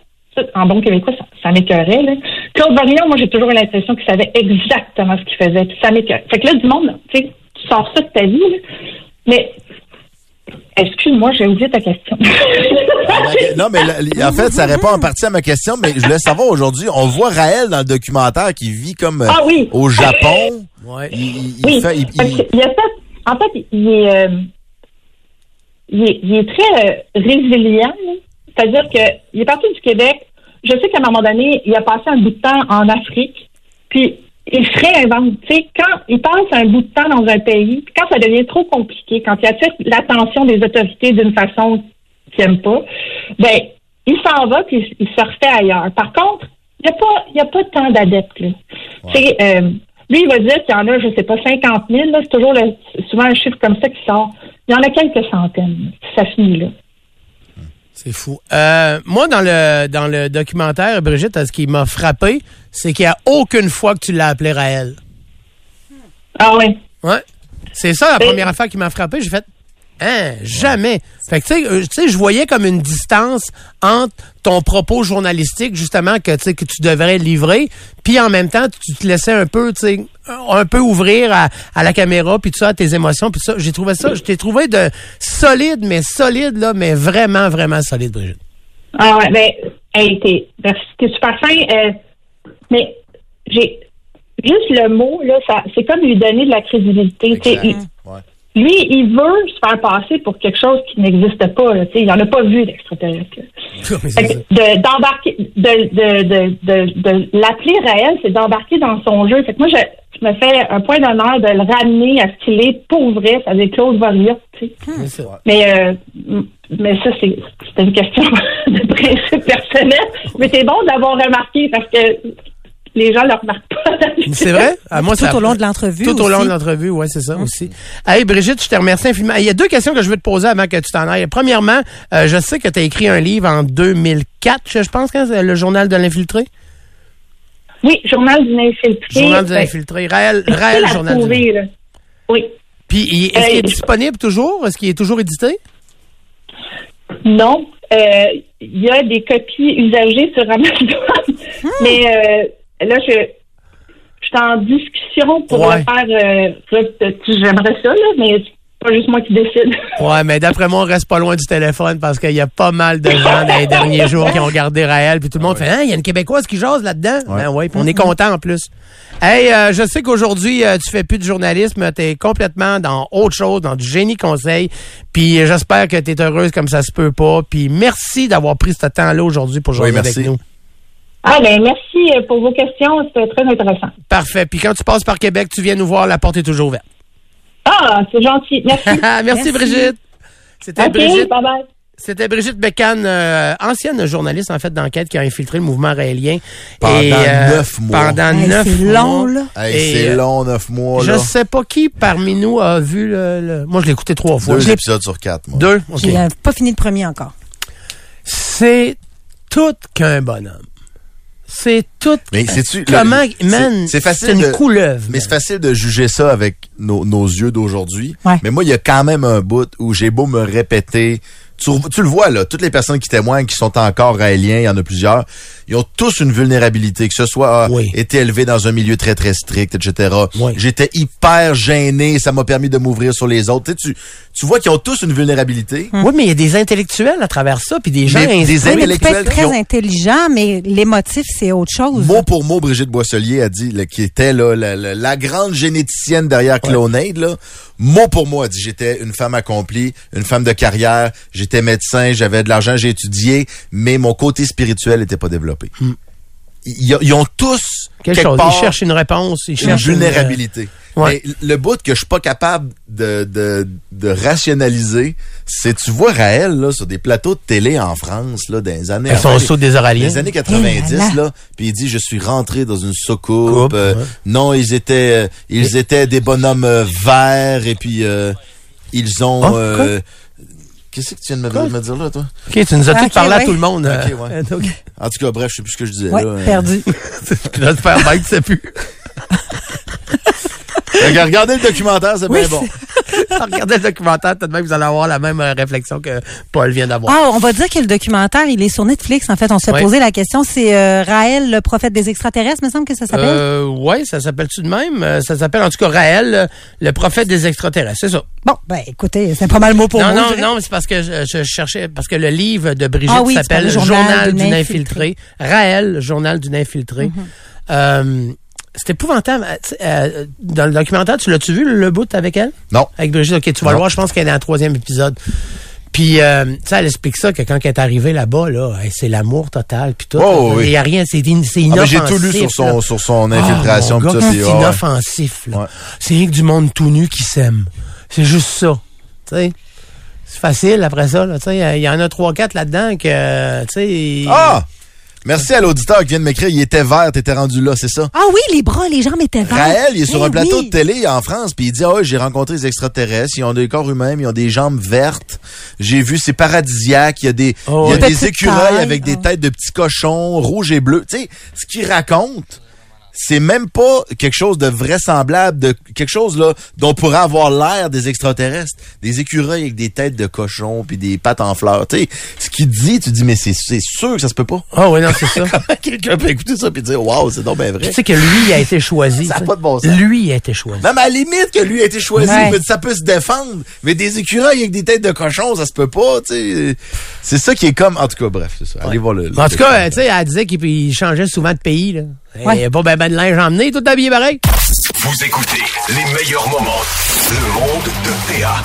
G: en bon québécois, ça, ça m'écœurait, là. Claude Varillon, moi, j'ai toujours eu l'impression qu'il savait exactement ce qu'il faisait, puis ça m'écœurait. Fait que là, du monde, tu sais, tu sors ça de ta vie, là. Mais, excuse-moi, j'ai oublié ta question.
E: non, mais là, en fait, ça répond en partie à ma question, mais je voulais savoir aujourd'hui, on voit Raël dans le documentaire qui vit comme
G: Ah oui.
E: au Japon.
C: Ouais.
E: Il, il- il
G: Oui,
E: fait, il-
G: a fait, en fait, il est, euh, il est, il est très euh, résilient. C'est-à-dire qu'il est parti du Québec. Je sais qu'à un moment donné, il a passé un bout de temps en Afrique, puis il se réinvente. Tu sais, quand il passe un bout de temps dans un pays, puis quand ça devient trop compliqué, quand il attire l'attention des autorités d'une façon qu'il n'aime pas, ben, il s'en va, puis il se refait ailleurs. Par contre, il n'y a pas, il a pas tant d'adeptes, là. Tu sais, euh, lui, il va dire qu'il y en a, je sais pas, 50 000, là. C'est toujours le- souvent un chiffre comme ça qui sort. Il y en a quelques centaines. Ça finit là.
C: C'est fou. Euh, moi, dans le dans le documentaire, Brigitte, ce qui m'a frappé, c'est qu'il n'y a aucune fois que tu l'as appelé Raël.
G: Ah oui.
C: Ouais. C'est ça la première affaire qui m'a frappé. J'ai fait, hein, jamais. Fait que, tu sais, euh, tu sais, je voyais comme une distance entre ton propos journalistique, justement, que, que tu devrais livrer, puis en même temps, tu te laissais un peu, tu sais, un peu ouvrir à, à la caméra, puis tout ça, à tes émotions, puis ça. J'ai trouvé ça, je t'ai trouvé de solide, mais solide, là, mais vraiment, vraiment solide, Brigitte.
G: Ah ouais, ben, hey, t'es super fin. euh, mais j'ai juste le mot, là, ça, c'est comme lui donner de la crédibilité. Lui, il veut se faire passer pour quelque chose qui n'existe pas. là, tu sais, il n'en a pas vu d'extraterrestre. d'embarquer, de, de, de, de, de l'appeler Raël, c'est d'embarquer dans son jeu. Fait que moi, je, je me fais un point d'honneur de le ramener à ce qu'il est pour vrai, c'est-à-dire Claude Varilla, tu sais.
C: C'est ça.
G: Mais, euh, mais ça, c'est c'est une question de principe personnel. Mais c'est bon d'avoir remarqué parce que les gens ne le remarquent pas.
C: C'est vrai? Ah, moi,
F: Tout
C: ça-
F: au long de l'entrevue
C: Tout au long de l'entrevue, oui, c'est ça aussi. Hey, Brigitte, je te remercie infiniment. Il y a deux questions que je veux te poser avant que tu t'en ailles. Premièrement, euh, je sais que tu as écrit un livre en 2004, je pense, quand c'est le journal de l'infiltré.
G: Oui, Journal d'une infiltrée.
C: Journal de l'infiltré. Réel, réel journal.
G: trouver. Oui.
C: Puis, est-ce qu'il est
G: Euh,
C: disponible toujours? Est-ce qu'il est toujours édité?
G: Non. Euh, Il y a des copies usagées sur Amazon.
C: Hmm.
G: Mais euh, là, je, je suis en discussion pour
C: Ouais.
G: le faire. Euh, J'aimerais ça, là, mais c'est pas juste moi qui décide.
C: Ouais, mais d'après moi, on reste pas loin du téléphone parce qu'il y a pas mal de gens dans les derniers jours qui ont regardé Raël, puis tout le monde fait, hein, il y a une Québécoise qui jase là-dedans?
E: Ouais.
C: Ben ouais, puis on est content en plus. Hey, euh, je sais qu'aujourd'hui, euh, tu fais plus de journalisme, tu es complètement dans autre chose, dans du génie conseil, puis j'espère que tu es heureuse comme ça se peut pas, puis merci d'avoir pris ce temps-là aujourd'hui pour jouer
E: Oui,
C: avec nous.
G: Ah, ben merci euh, pour vos questions. C'était très intéressant.
C: Parfait. Puis quand tu passes par Québec, tu viens nous voir, la porte est toujours ouverte.
G: Ah, c'est gentil. Merci.
C: merci,
F: Merci.
C: Brigitte. C'était Brigitte. C'était Brigitte Bécane, euh, ancienne journaliste en fait d'enquête qui a infiltré le mouvement raélien.
E: Pendant
C: Et, euh,
E: neuf mois.
C: Pendant
F: Hey,
C: neuf
F: c'est
C: mois.
F: long, là.
E: Hey, c'est
C: euh,
E: long, neuf mois,
C: Je
E: là.
C: sais pas qui parmi nous a vu le... le- Moi, je l'ai écouté trois fois.
E: Deux
C: Je
E: épisodes sur quatre, moi.
C: Deux? OK.
F: J'ai pas fini le premier encore.
C: C'est tout qu'un bonhomme. C'est tout...
E: Mais le-
C: Comment...
E: c'est-
C: Man,
E: c'est facile
C: C'est une
E: de-
C: couleuvre.
E: Mais c'est facile de juger ça avec nos, nos yeux d'aujourd'hui.
F: Ouais.
E: Mais moi, il y a quand même un bout où j'ai beau me répéter. Tu, tu le vois, là, toutes les personnes qui témoignent, qui sont encore raéliens, il y en a plusieurs, ils ont tous une vulnérabilité, que ce soit ah,
C: Oui.
E: été élevé dans un milieu très, très strict, etc.
C: Oui.
E: J'étais hyper gêné, ça m'a permis de m'ouvrir sur les autres. Tu, sais, tu, tu vois qu'ils ont tous une vulnérabilité.
C: Oui, mais il y a des intellectuels à travers ça, puis des gens...
E: Mais des
C: instruits.
F: Oui, mais tu peux
E: intellectuels
F: très
E: ont-
F: intelligent, mais l'émotif, c'est autre chose.
E: Mot pour mot, Brigitte Boisselier a dit, là, qui était là, la, la- la grande généticienne derrière Clonade, là, mot pour mot, a dit, j'étais une femme accomplie, une femme de carrière, j'étais médecin, j'avais de l'argent, j'ai étudié, mais mon côté spirituel était pas développé. Ils, ils ont tous
C: Quelque
E: quelque
C: chose.
E: part,
C: Ils cherchent une réponse. Ils
E: une
C: cherchent une-
E: vulnérabilité.
C: Ouais.
E: Mais le bout que je suis pas capable de, de, de rationaliser, c'est tu vois Raël là sur des plateaux de télé en France là dans les années
C: Elles sont saut des Oraliens.
E: les années 90
F: Eh là là.
E: puis il dit je suis rentré dans une soucoupe.
C: Coupe,
E: euh,
C: ouais.
E: Non, ils étaient euh, ils étaient des bonhommes euh, verts et puis euh, ils ont euh, Qu'est-ce que tu viens de me, dire là toi?
C: OK, tu nous as
F: Ah,
C: tout parlé à
F: ouais.
C: tout le monde. euh,
E: Ok, ouais. En tout cas, bref, je sais plus ce que je disais
F: Ouais,
E: là.
F: perdu.
C: tu vas te faire bête, tu sais plus.
E: Regardez le documentaire, c'est bien bon.
C: Regardez le documentaire, peut-être même vous allez avoir la même euh, réflexion que Paul vient d'avoir.
F: Ah, on va dire que le documentaire, il est sur Netflix. En fait, on se
C: Ouais.
F: poser la question. C'est euh, Raël, le prophète des extraterrestres, me semble que ça s'appelle?
C: Euh, ouais, ça s'appelle-tu de même? Euh, Ça s'appelle en tout cas Raël, euh, le prophète des extraterrestres, c'est ça.
F: Bon, ben écoutez, c'est pas mal mot pour
C: non, non, non, mais c'est parce que je, je cherchais, parce que le livre de Brigitte
F: Ah oui,
C: s'appelle
F: parlais
C: Journal, d'une infiltrée. Raël, Journal d'une infiltrée.
F: Mhm.
C: Euh, c'est épouvantable. Euh, euh, dans le documentaire, tu l'as-tu vu, le, bout avec elle?
E: Non.
C: Avec Brigitte, ok, tu vas
E: Non.
C: le voir, je pense qu'elle est dans le troisième épisode. Puis, euh, tu sais, elle explique ça, que quand elle est arrivée là-bas, là, c'est l'amour total, puis tout.
E: Oh,
C: Il
E: oui.
C: y a rien, c'est in- c'est
E: Ah,
C: inoffensif.
E: j'ai tout lu sur son,
C: là.
E: sur son
C: Ah,
E: infiltration.
C: c'est inoffensif.
E: Ouais.
C: C'est rien que du monde tout nu qui s'aime. C'est juste ça. Tu sais, c'est facile après ça. Il y en a trois, quatre là-dedans que, sais...
E: Ah! Merci à l'auditeur qui vient de m'écrire. Il était vert, t'étais rendu là, c'est ça?
F: Ah oui, les bras, les jambes étaient verts.
E: Raël, il est sur
F: Eh
E: un plateau
F: oui.
E: de télé en France, puis il dit, ah ouais, j'ai rencontré des extraterrestres, ils ont des corps humains, mais ils ont des jambes vertes. J'ai vu, c'est paradisiaque, il y a des,
C: Oh,
E: il y a
F: ouais.
E: des
F: Petite
E: écureuils
F: taille,
E: avec des
F: ah.
E: têtes de petits cochons, rouges et bleus. Tu sais, ce qu'il raconte, c'est même pas quelque chose de vraisemblable, de quelque chose là dont pourrait avoir l'air des extraterrestres. Des écureuils avec des têtes de cochons puis des pattes en fleurs. Tu sais, ce qu'il dit, tu dis, mais c'est c'est sûr que ça se peut pas.
C: Ah oui, non, c'est ça.
E: Quelqu'un peut écouter ça puis dire, waouh, c'est donc bien vrai?
C: tu sais que lui, il a été choisi.
E: Ça a
C: tu sais.
E: pas de bon sens.
C: Lui, il a été choisi.
E: Même à la limite que lui a été choisi,
F: Ouais.
E: mais ça peut se défendre. Mais des écureuils avec des têtes de cochons, ça se peut pas, tu sais. C'est ça qui est comme, en tout cas, bref, c'est ça. Allez voir le. le-
C: En tout cas, tu sais, elle disait qu'il il changeait souvent de pays. Là.
F: Ouais.
C: Il n'y a pas ben, ben de linge emmené, tout habillé pareil.
A: Vous écoutez les meilleurs moments. Le monde de PA.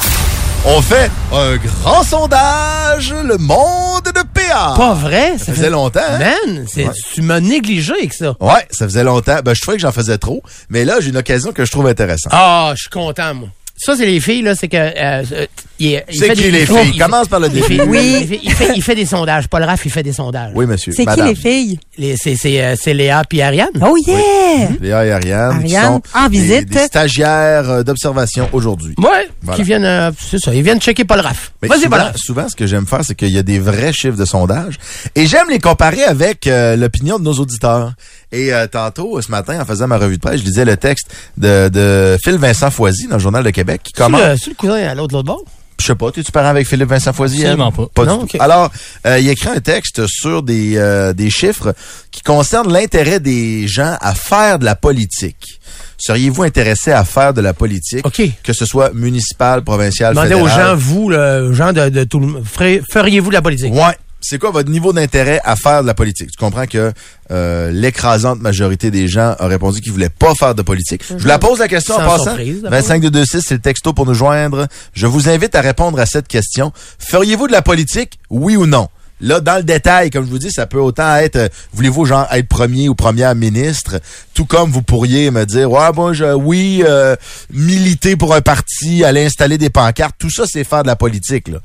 E: On fait un grand sondage, le monde de PA.
C: Pas vrai?
E: Ça faisait longtemps, hein?
C: Man, c'est-
E: Ouais.
C: tu m'as négligé avec ça.
E: Ouais, ça faisait longtemps. Ben, je trouvais que j'en faisais trop, mais là, j'ai une occasion que je trouve intéressante.
C: Ah, je suis content, moi. Ça, c'est les filles, là, c'est que... Euh, euh, il, il
E: C'est
C: fait
E: qui
C: des-
E: les
C: il-
E: filles?
C: il-
E: Commence par le
C: les
E: défi.
C: filles.
F: Oui.
C: Il fait, il, fait, il fait des sondages. Paul Raff, il fait des sondages.
E: Oui, monsieur.
F: C'est qui les filles?
C: Les- C'est c'est, euh, c'est Léa puis Ariane.
F: Oh yeah!
E: Léa et Ariane, qui sont
F: en
E: des-
F: visite.
E: des, stagiaires d'observation aujourd'hui.
C: Ouais,
E: Voilà.
C: qui viennent... euh, c'est ça, ils viennent checker Paul Raff.
E: Mais
C: Vas-y, Paul
E: souvent,
C: Raff.
E: souvent, ce que j'aime faire, c'est qu'il y a des vrais chiffres de sondage. Et j'aime les comparer avec euh, l'opinion de nos auditeurs. Et euh, tantôt, ce matin, en faisant ma revue de presse, je lisais le texte de, de Phil Vincent Foisy dans le Journal de Québec qui
C: C'est
E: commence.
C: le, c'est le cousin à l'autre, l'autre bord?
E: Je sais pas, tu parents avec Philippe Vincent Foisy?
H: Absolument pas.
E: du
C: Non,
E: tout.
C: ok.
E: Alors, euh, il écrit un texte sur des, euh, des chiffres qui concernent l'intérêt des gens à faire de la politique. Seriez-vous intéressé à faire de la politique?
C: OK.
E: Que ce soit municipal, provincial,
C: Demandez aux
E: fédéral?
C: gens, vous, le, aux gens de, de tout le monde, feriez-vous de la politique?
E: Ouais. C'est quoi votre niveau d'intérêt à faire de la politique? Tu comprends que euh, l'écrasante majorité des gens a répondu qu'ils voulaient pas faire de politique. Je vous la pose la question en passant.
C: surprise, d'abord.
E: 25 226, c'est le texto pour nous joindre. Je vous invite à répondre à cette question. Feriez-vous de la politique? Oui ou non? Là, dans le détail, comme je vous dis, ça peut autant être, euh, voulez-vous genre être premier ou première ministre, tout comme vous pourriez me dire, ouais, bon, je, oui, euh, militer pour un parti, aller installer des pancartes, tout ça, c'est faire de la politique. Là.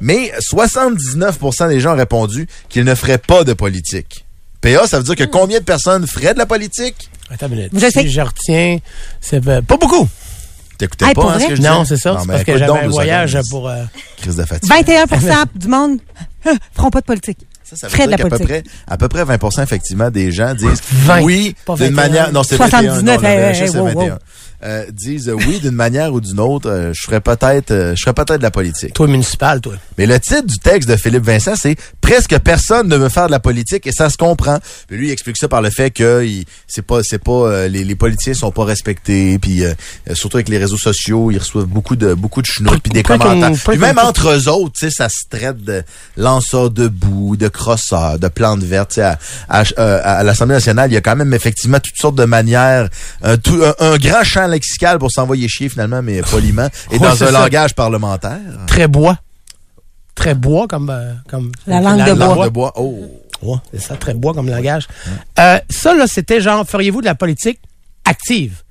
E: Mais 79% des gens ont répondu qu'ils ne feraient pas de politique. PA, ça veut dire que combien de personnes feraient de la politique?
C: Attends une minute.
F: Je
C: si je retiens, c'est pas beaucoup.
E: T'écoutais
F: Hey,
E: pas
F: pour
E: hein, ce
F: vrai?
E: que je
C: Non, c'est ça.
E: Non,
C: C'est
E: mais
C: parce que j'avais un voyage
E: secondes.
C: pour... euh,
E: Crise de fatigue.
F: 21% du monde feront pas de politique.
E: Ça, ça veut dire
F: la
E: qu'à peu
F: politique.
E: près, à peu près 20 effectivement des gens disent
C: 20,
E: oui d'une
C: 21.
E: manière non c'est
F: 79,
E: 21 non, le
F: hey,
E: VHS,
F: hey,
E: c'est
F: wow,
E: 21.
F: wow.
E: Euh, disent euh, oui d'une manière ou d'une autre euh, je ferais peut-être euh, je ferais peut-être de la politique.
C: Toi, municipal, toi.
E: Mais le titre du texte de Philippe Vincent c'est presque personne ne veut faire de la politique et ça se comprend. Puis lui il explique ça par le fait que il- c'est pas c'est pas euh, les, les politiciens sont pas respectés puis surtout avec les réseaux sociaux ils reçoent beaucoup de beaucoup de chenoutes puis des commentaires. Puis même entre eux autres, tu sais, ça se traite de lanceurs de boue, de crosseurs, de plantes vertes. À, à, euh, à l'Assemblée nationale, il y a quand même effectivement toutes sortes de manières, un, tout- un, un grand champ lexical pour s'envoyer chier finalement, mais poliment, et dans un
C: ça.
E: langage parlementaire.
C: Très bois. Très bois comme... euh, comme
F: La langue de
E: Langue
F: bois.
E: de bois. Oh.
C: Ouais, c'est ça, très bois comme langage. Euh, ça, là, c'était genre, feriez-vous de la politique active?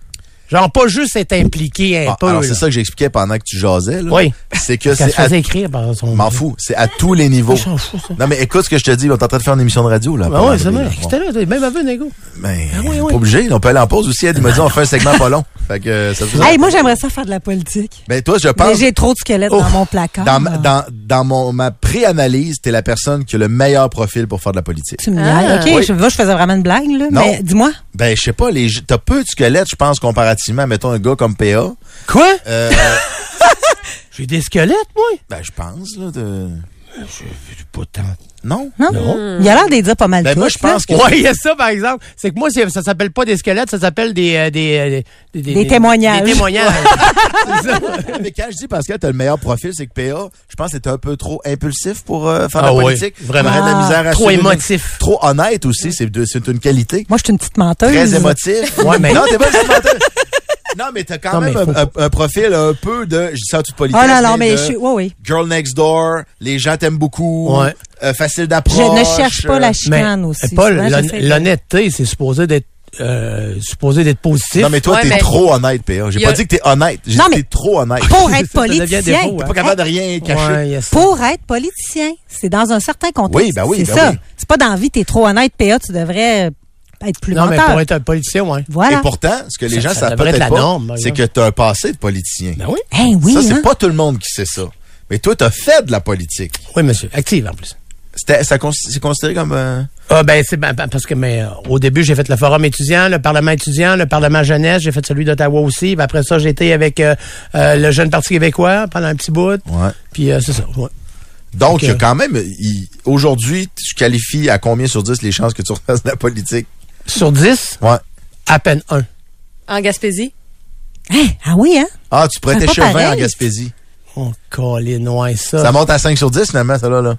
C: Genre, pas juste être impliqué un
E: Ah,
C: peu.
E: alors c'est ça que j'expliquais pendant que tu jasais. Là.
C: Oui.
E: C'est que c'est
C: se
E: à
C: faisait écrire par son...
E: M'en fous. C'est à tous les niveaux.
C: Fous, ça.
E: Non, mais écoute ce que je te dis. On est en train de faire une émission de radio, là.
C: Ben
E: pendant
C: ouais, c'est vrai. C'était là, t'es même aveu, Nego.
E: Ben,
C: Ah oui, oui.
E: pas obligé. On peut aller en pause aussi. Elle m'a dit, on fait un segment pas long. Fait que, euh, ça fait
F: Hey, moi, j'aimerais ça faire de la politique.
E: Ben, toi, je
F: Mais
E: pense.
F: j'ai trop de squelettes
E: Oh.
F: dans mon placard.
E: Dans, ma- dans, dans mon, ma pré-analyse, t'es la personne qui a le meilleur profil pour faire de la politique.
F: Tu me
B: Ah.
F: OK,
E: Oui.
F: je, vois, je faisais vraiment une blague, là.
E: Non.
F: Mais dis-moi.
E: Ben, je sais pas, les, t'as peu de squelettes, je pense, comparativement, mettons, un gars comme PA.
C: Quoi?
E: Euh,
C: J'ai des squelettes, moi?
E: ben, je pense, là, de...
C: J'ai pas tant.
E: Non?
F: Non?
C: Non.
F: Il a l'air de dire pas mal
E: Ben,
F: de
E: moi, je pense que...
C: Ouais, il y a ça, par exemple. C'est que moi, ça s'appelle pas des squelettes, ça s'appelle des, euh, des, euh, des,
F: Des témoignages.
C: Des témoignages. C'est ça.
E: Mais quand je dis Pascal, t'as le meilleur profil, c'est que PA, je pense que t'es un peu trop impulsif pour euh, faire
C: Ah
E: la
C: oui,
E: politique.
C: vraiment.
E: De la misère à
C: Trop émotif.
E: Trop honnête aussi, c'est une qualité.
F: Moi, je suis une petite menteuse.
E: Très émotif.
C: Ouais, mais-
E: Non, t'es pas une petite menteuse. Non, mais t'as quand
C: Non,
E: même un,
C: faut
E: un- un profil un peu de, je dis ça en toute politesse,
F: Oh non, non,
E: mais
F: je suis. Oui, oui.
E: girl next door, les gens t'aiment beaucoup,
C: Ouais.
E: euh, facile
F: Je
E: d'approche.
F: ne cherche pas la chicane
C: Mais,
F: aussi.
C: Paul, l'honnêteté, c'est supposé d'être euh, supposé d'être positif.
E: Non, mais toi,
B: Ouais,
E: t'es
B: mais-
E: trop honnête, PA. J'ai pas
B: a-
E: dit que t'es honnête. J'ai dit que t'es trop honnête.
F: Pour être politicien.
C: hein.
E: T'es pas capable de rien cacher.
C: Ouais.
F: Pour être politicien. C'est dans un certain contexte.
E: Oui, ben oui,
F: C'est
E: ben
F: ça.
E: oui.
F: C'est pas dans la vie, t'es trop honnête, PA, tu devrais être plus
C: Non, mais pour être un politicien, ouais.
F: Voilà.
E: Et pourtant, ce que les
C: Ça-
E: gens
C: ça
E: savent peut-être pas,
C: norme,
E: c'est que
C: exemple.
E: t'as un passé de politicien.
C: Ben oui.
F: Hein, oui,
E: ça, c'est
F: hein?
E: pas tout le monde qui sait ça. Mais toi, t'as fait de la politique.
C: Oui, monsieur. Active, en plus.
E: C'était, ça, c'est considéré comme... euh,
C: Ah, ben, c'est ben, ben, parce que, mais, euh, au début, j'ai fait le forum étudiant, le parlement étudiant, le parlement jeunesse, j'ai fait celui d'Ottawa aussi. Puis après ça, j'ai été avec euh, euh, le jeune parti québécois pendant un petit bout.
E: Ouais.
C: Puis euh, c'est ça. ouais.
E: Donc, il y a
C: Ok.
E: quand même... il- Aujourd'hui, tu qualifies à combien sur 10 les chances que tu refasses de la politique?
C: Sur 10,
E: Ouais.
C: à peine un.
B: En Gaspésie?
F: Hein? Ah oui, hein?
E: Ah, tu
F: pas
E: chevin en
F: pareil.
E: Gaspésie.
C: Oh, Colin, ouais, ça.
E: Ça monte à 5 sur 10, finalement, ça là. là.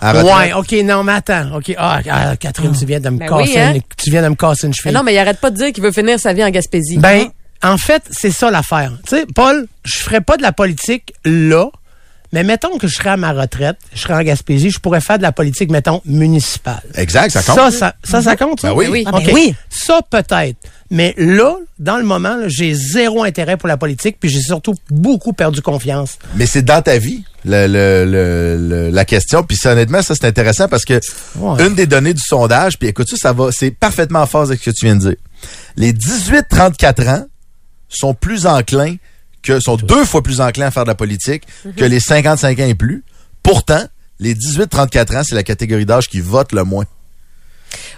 E: Retraite.
C: Ouais, OK, non, mais attends. OK, ah, ah, Catherine, tu viens de me
B: Ben
C: casser,
B: oui, hein?
C: une- tu viens de me casser une
B: Mais
C: cheville.
B: non, mais il arrête pas de dire qu'il veut finir sa vie en Gaspésie.
C: Ben, en fait, c'est ça l'affaire. Tu sais, Paul, je ferais pas de la politique là, mais mettons que je serais à ma retraite, je serais en Gaspésie, je pourrais faire de la politique, mettons, municipale.
E: Exact, ça compte.
C: Ça, ça, ça, ça compte, ça?
E: Ben oui.
F: Ah, ben
C: OK.
F: oui.
C: Ça, peut-être. Mais là, dans le moment, j'ai zéro intérêt pour la politique, puis j'ai surtout beaucoup perdu confiance.
E: Mais c'est dans ta vie, le, le- le- le- la question. Puis ça, honnêtement, ça, c'est intéressant parce que
C: Ouais.
E: une des données du sondage, puis écoute ça, ça va, c'est parfaitement en phase avec ce que tu viens de dire. Les 18-34 ans sont plus enclins que, sont deux fois plus enclins à faire de la politique que les 55 ans et plus. Pourtant, les 18-34 ans, c'est la catégorie d'âge qui vote le moins.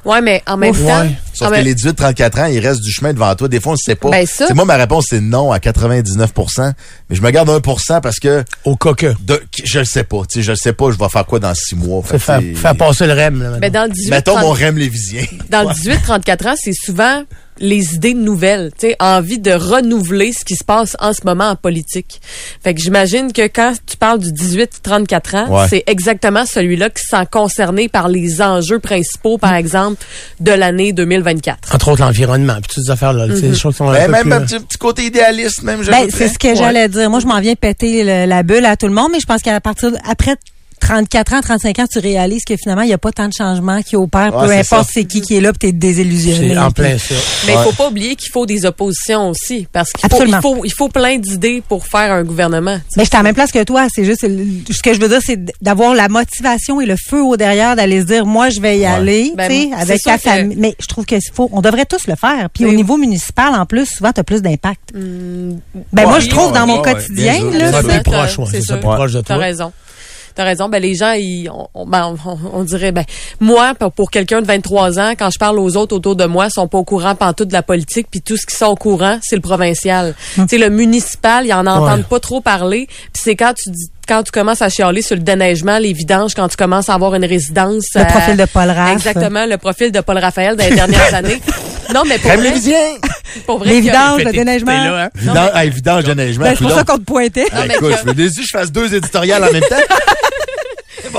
B: Ouais, mais en même
C: Ouf,
B: temps.
C: ouais.
E: Sauf
B: en
E: que
B: même-
E: les 18-34 ans, il reste du chemin devant toi. Des fois, on ne sait pas.
B: Ben, ça-
E: moi, ma réponse, c'est non à 99% Mais je me garde 1% parce que
C: Au coque.
E: de, je le sais pas. Tu sais, je le sais pas, je vais faire quoi dans six mois? Fait que
C: faire, faire passer le REM. Là,
B: Ben,
C: maintenant.
B: dans le 18
E: Mettons
B: 30
E: mon rêve lévisien.
B: dans le 18-34 ans, c'est souvent les idées nouvelles, tu sais, envie de renouveler ce qui se passe en ce moment en politique. Fait que j'imagine que quand tu parles du 18-34 ans,
E: Ouais.
B: c'est exactement celui-là qui se sent concerné par les enjeux principaux, par exemple, de l'année 2024.
C: Entre autres, l'environnement, puis toutes ces affaires-là. tu sais, des choses qui sont
E: Ben, même
C: plus-
E: un petit, petit côté idéaliste, même.
F: Ben, c'est ce que j'allais dire. Moi, je m'en viens péter le- la bulle à tout le monde, mais je pense qu'à partir de- après 34 ans, 35 ans, tu réalises que finalement, il n'y a pas tant de changements qui opèrent,
E: Ouais,
F: peu importe c'est qui qui est là, puis t'es désillusionné.
C: C'est en plein ça.
B: Mais il
E: Ouais.
B: faut pas oublier qu'il faut des oppositions aussi, parce qu'il faut, il faut, il faut plein d'idées pour faire un gouvernement. tu.
F: Mais j'étais à la même place que toi. C'est juste, ce que je veux dire, c'est d'avoir la motivation et le feu au derrière d'aller se dire, moi, je vais y aller,
B: Ben,
F: tu sais, avec
B: que-
F: famille. Mais je trouve que faut, on devrait tous le faire. Puis
B: Oui.
F: au niveau municipal, en plus, souvent, t'as plus d'impact. ben,
E: Ouais,
F: moi, je trouve dans mon quotidien, là, c'est-
C: plus
B: t'as-
C: proche,
B: c'est
C: plus proche de
B: T'as
C: toi.
B: raison. T'as raison. Ben, les gens, ils, on, on- ben, on, on dirait, ben, moi, pour, pour quelqu'un de 23 ans, quand je parle aux autres autour de moi, ils sont pas au courant pantoute de la politique, puis tout ce qui sont au courant, c'est le provincial. Tu sais, le municipal, ils en entendent
C: Ouais.
B: pas trop parler, puis c'est quand tu dis, quand tu commences à chialer sur le déneigement, les vidanges, quand tu commences à avoir une résidence.
F: Le
B: euh,
F: profil de Paul Raph.
B: Exactement, le profil de Paul Raphaël dans les dernières années. Non, mais pour vrai, pour vrai,
F: les vidanges, le déneigement.
C: t'es là, hein?
E: Vidange, hey, vidange de neigement.
F: Ben, c'est pour ça qu'on te pointait.
E: Ah,
B: mais
E: écoute,
B: que-
E: je veux dire, si je fasse deux éditoriales en même temps.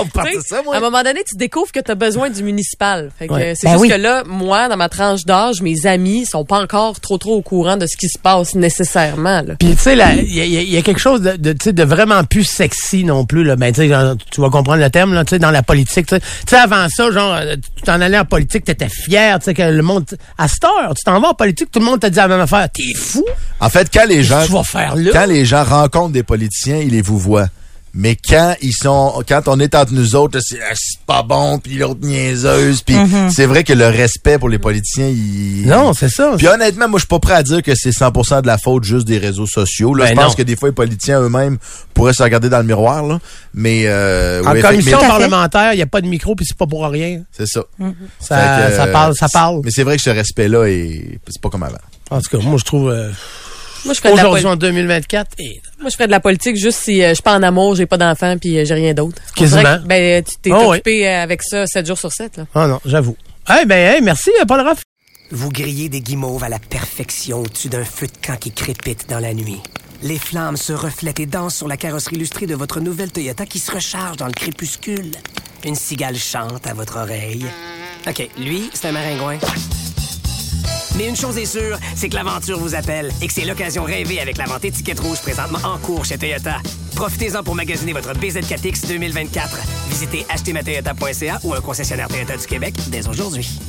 E: Vous ça, moi.
B: À un moment donné, tu découvres que tu as besoin du municipal. Fait que,
C: Ouais.
B: C'est
F: Ben
B: juste
F: oui.
B: que là, moi, dans ma tranche d'âge, mes amis sont pas encore trop trop au courant de ce qui se passe nécessairement. Là.
C: Puis tu sais, il y, a- y quelque chose de, vraiment plus sexy non plus. Là. Ben, tu sais, genre, tu vas comprendre le terme là, tu sais, dans la politique. Tu sais. Avant ça, genre, euh, tu t'en allais en politique, t'étais fier, tu sais, que le monde. À cette heure, tu t'en vas en politique, tout le monde te dit la même affaire. T'es fou?
E: En fait, quand les gens,
C: Qu'est-ce que tu vas faire là?
E: quand les gens rencontrent des politiciens, ils les vous voient. Mais quand ils sont, quand on est entre nous autres, c'est ah, c'est pas bon, puis l'autre niaiseuse, puis c'est vrai que le respect pour les politiciens, il...
C: Non, c'est ça.
E: Puis honnêtement, moi, je suis pas prêt à dire que c'est 100% de la faute juste des réseaux sociaux. Là,
C: Ben
E: je pense
C: non.
E: que des fois, les politiciens eux-mêmes pourraient se regarder dans le miroir, là. Mais, euh,
C: en
E: oui,
C: commission parlementaire, il n'y a pas de micro, puis c'est pas pour rien.
E: c'est ça. Que,
C: ça parle, ça parle.
E: Mais c'est vrai que ce respect-là, est... c'est pas comme avant.
C: En tout cas, moi, je trouve... euh,
B: Moi, je ferais de la,
C: Aujourd'hui, en 2024, et...
B: moi, je ferais de la politique juste si euh, je suis pas en amour, j'ai pas d'enfant, puis euh, j'ai rien d'autre.
C: Quasiment.
B: que, Ben, tu t'es
C: Oh,
B: occupé euh, avec ça 7 jours sur 7. Là.
C: Ah non, j'avoue. Eh ben, hey, merci, euh, Paul Raff.
H: Vous grillez des guimauves à la perfection au-dessus d'un feu de camp qui crépite dans la nuit. Les flammes se reflètent et dansent sur la carrosserie illustrée de votre nouvelle Toyota qui se recharge dans le crépuscule. Une cigale chante à votre oreille. OK, lui, c'est un maringouin. Mais une chose est sûre, c'est que l'aventure vous appelle et que c'est l'occasion rêvée avec la vente étiquette rouge présentement en cours chez Toyota. Profitez-en pour magasiner votre BZ4X 2024. Visitez achetermatoyota.ca ou un concessionnaire Toyota du Québec dès aujourd'hui.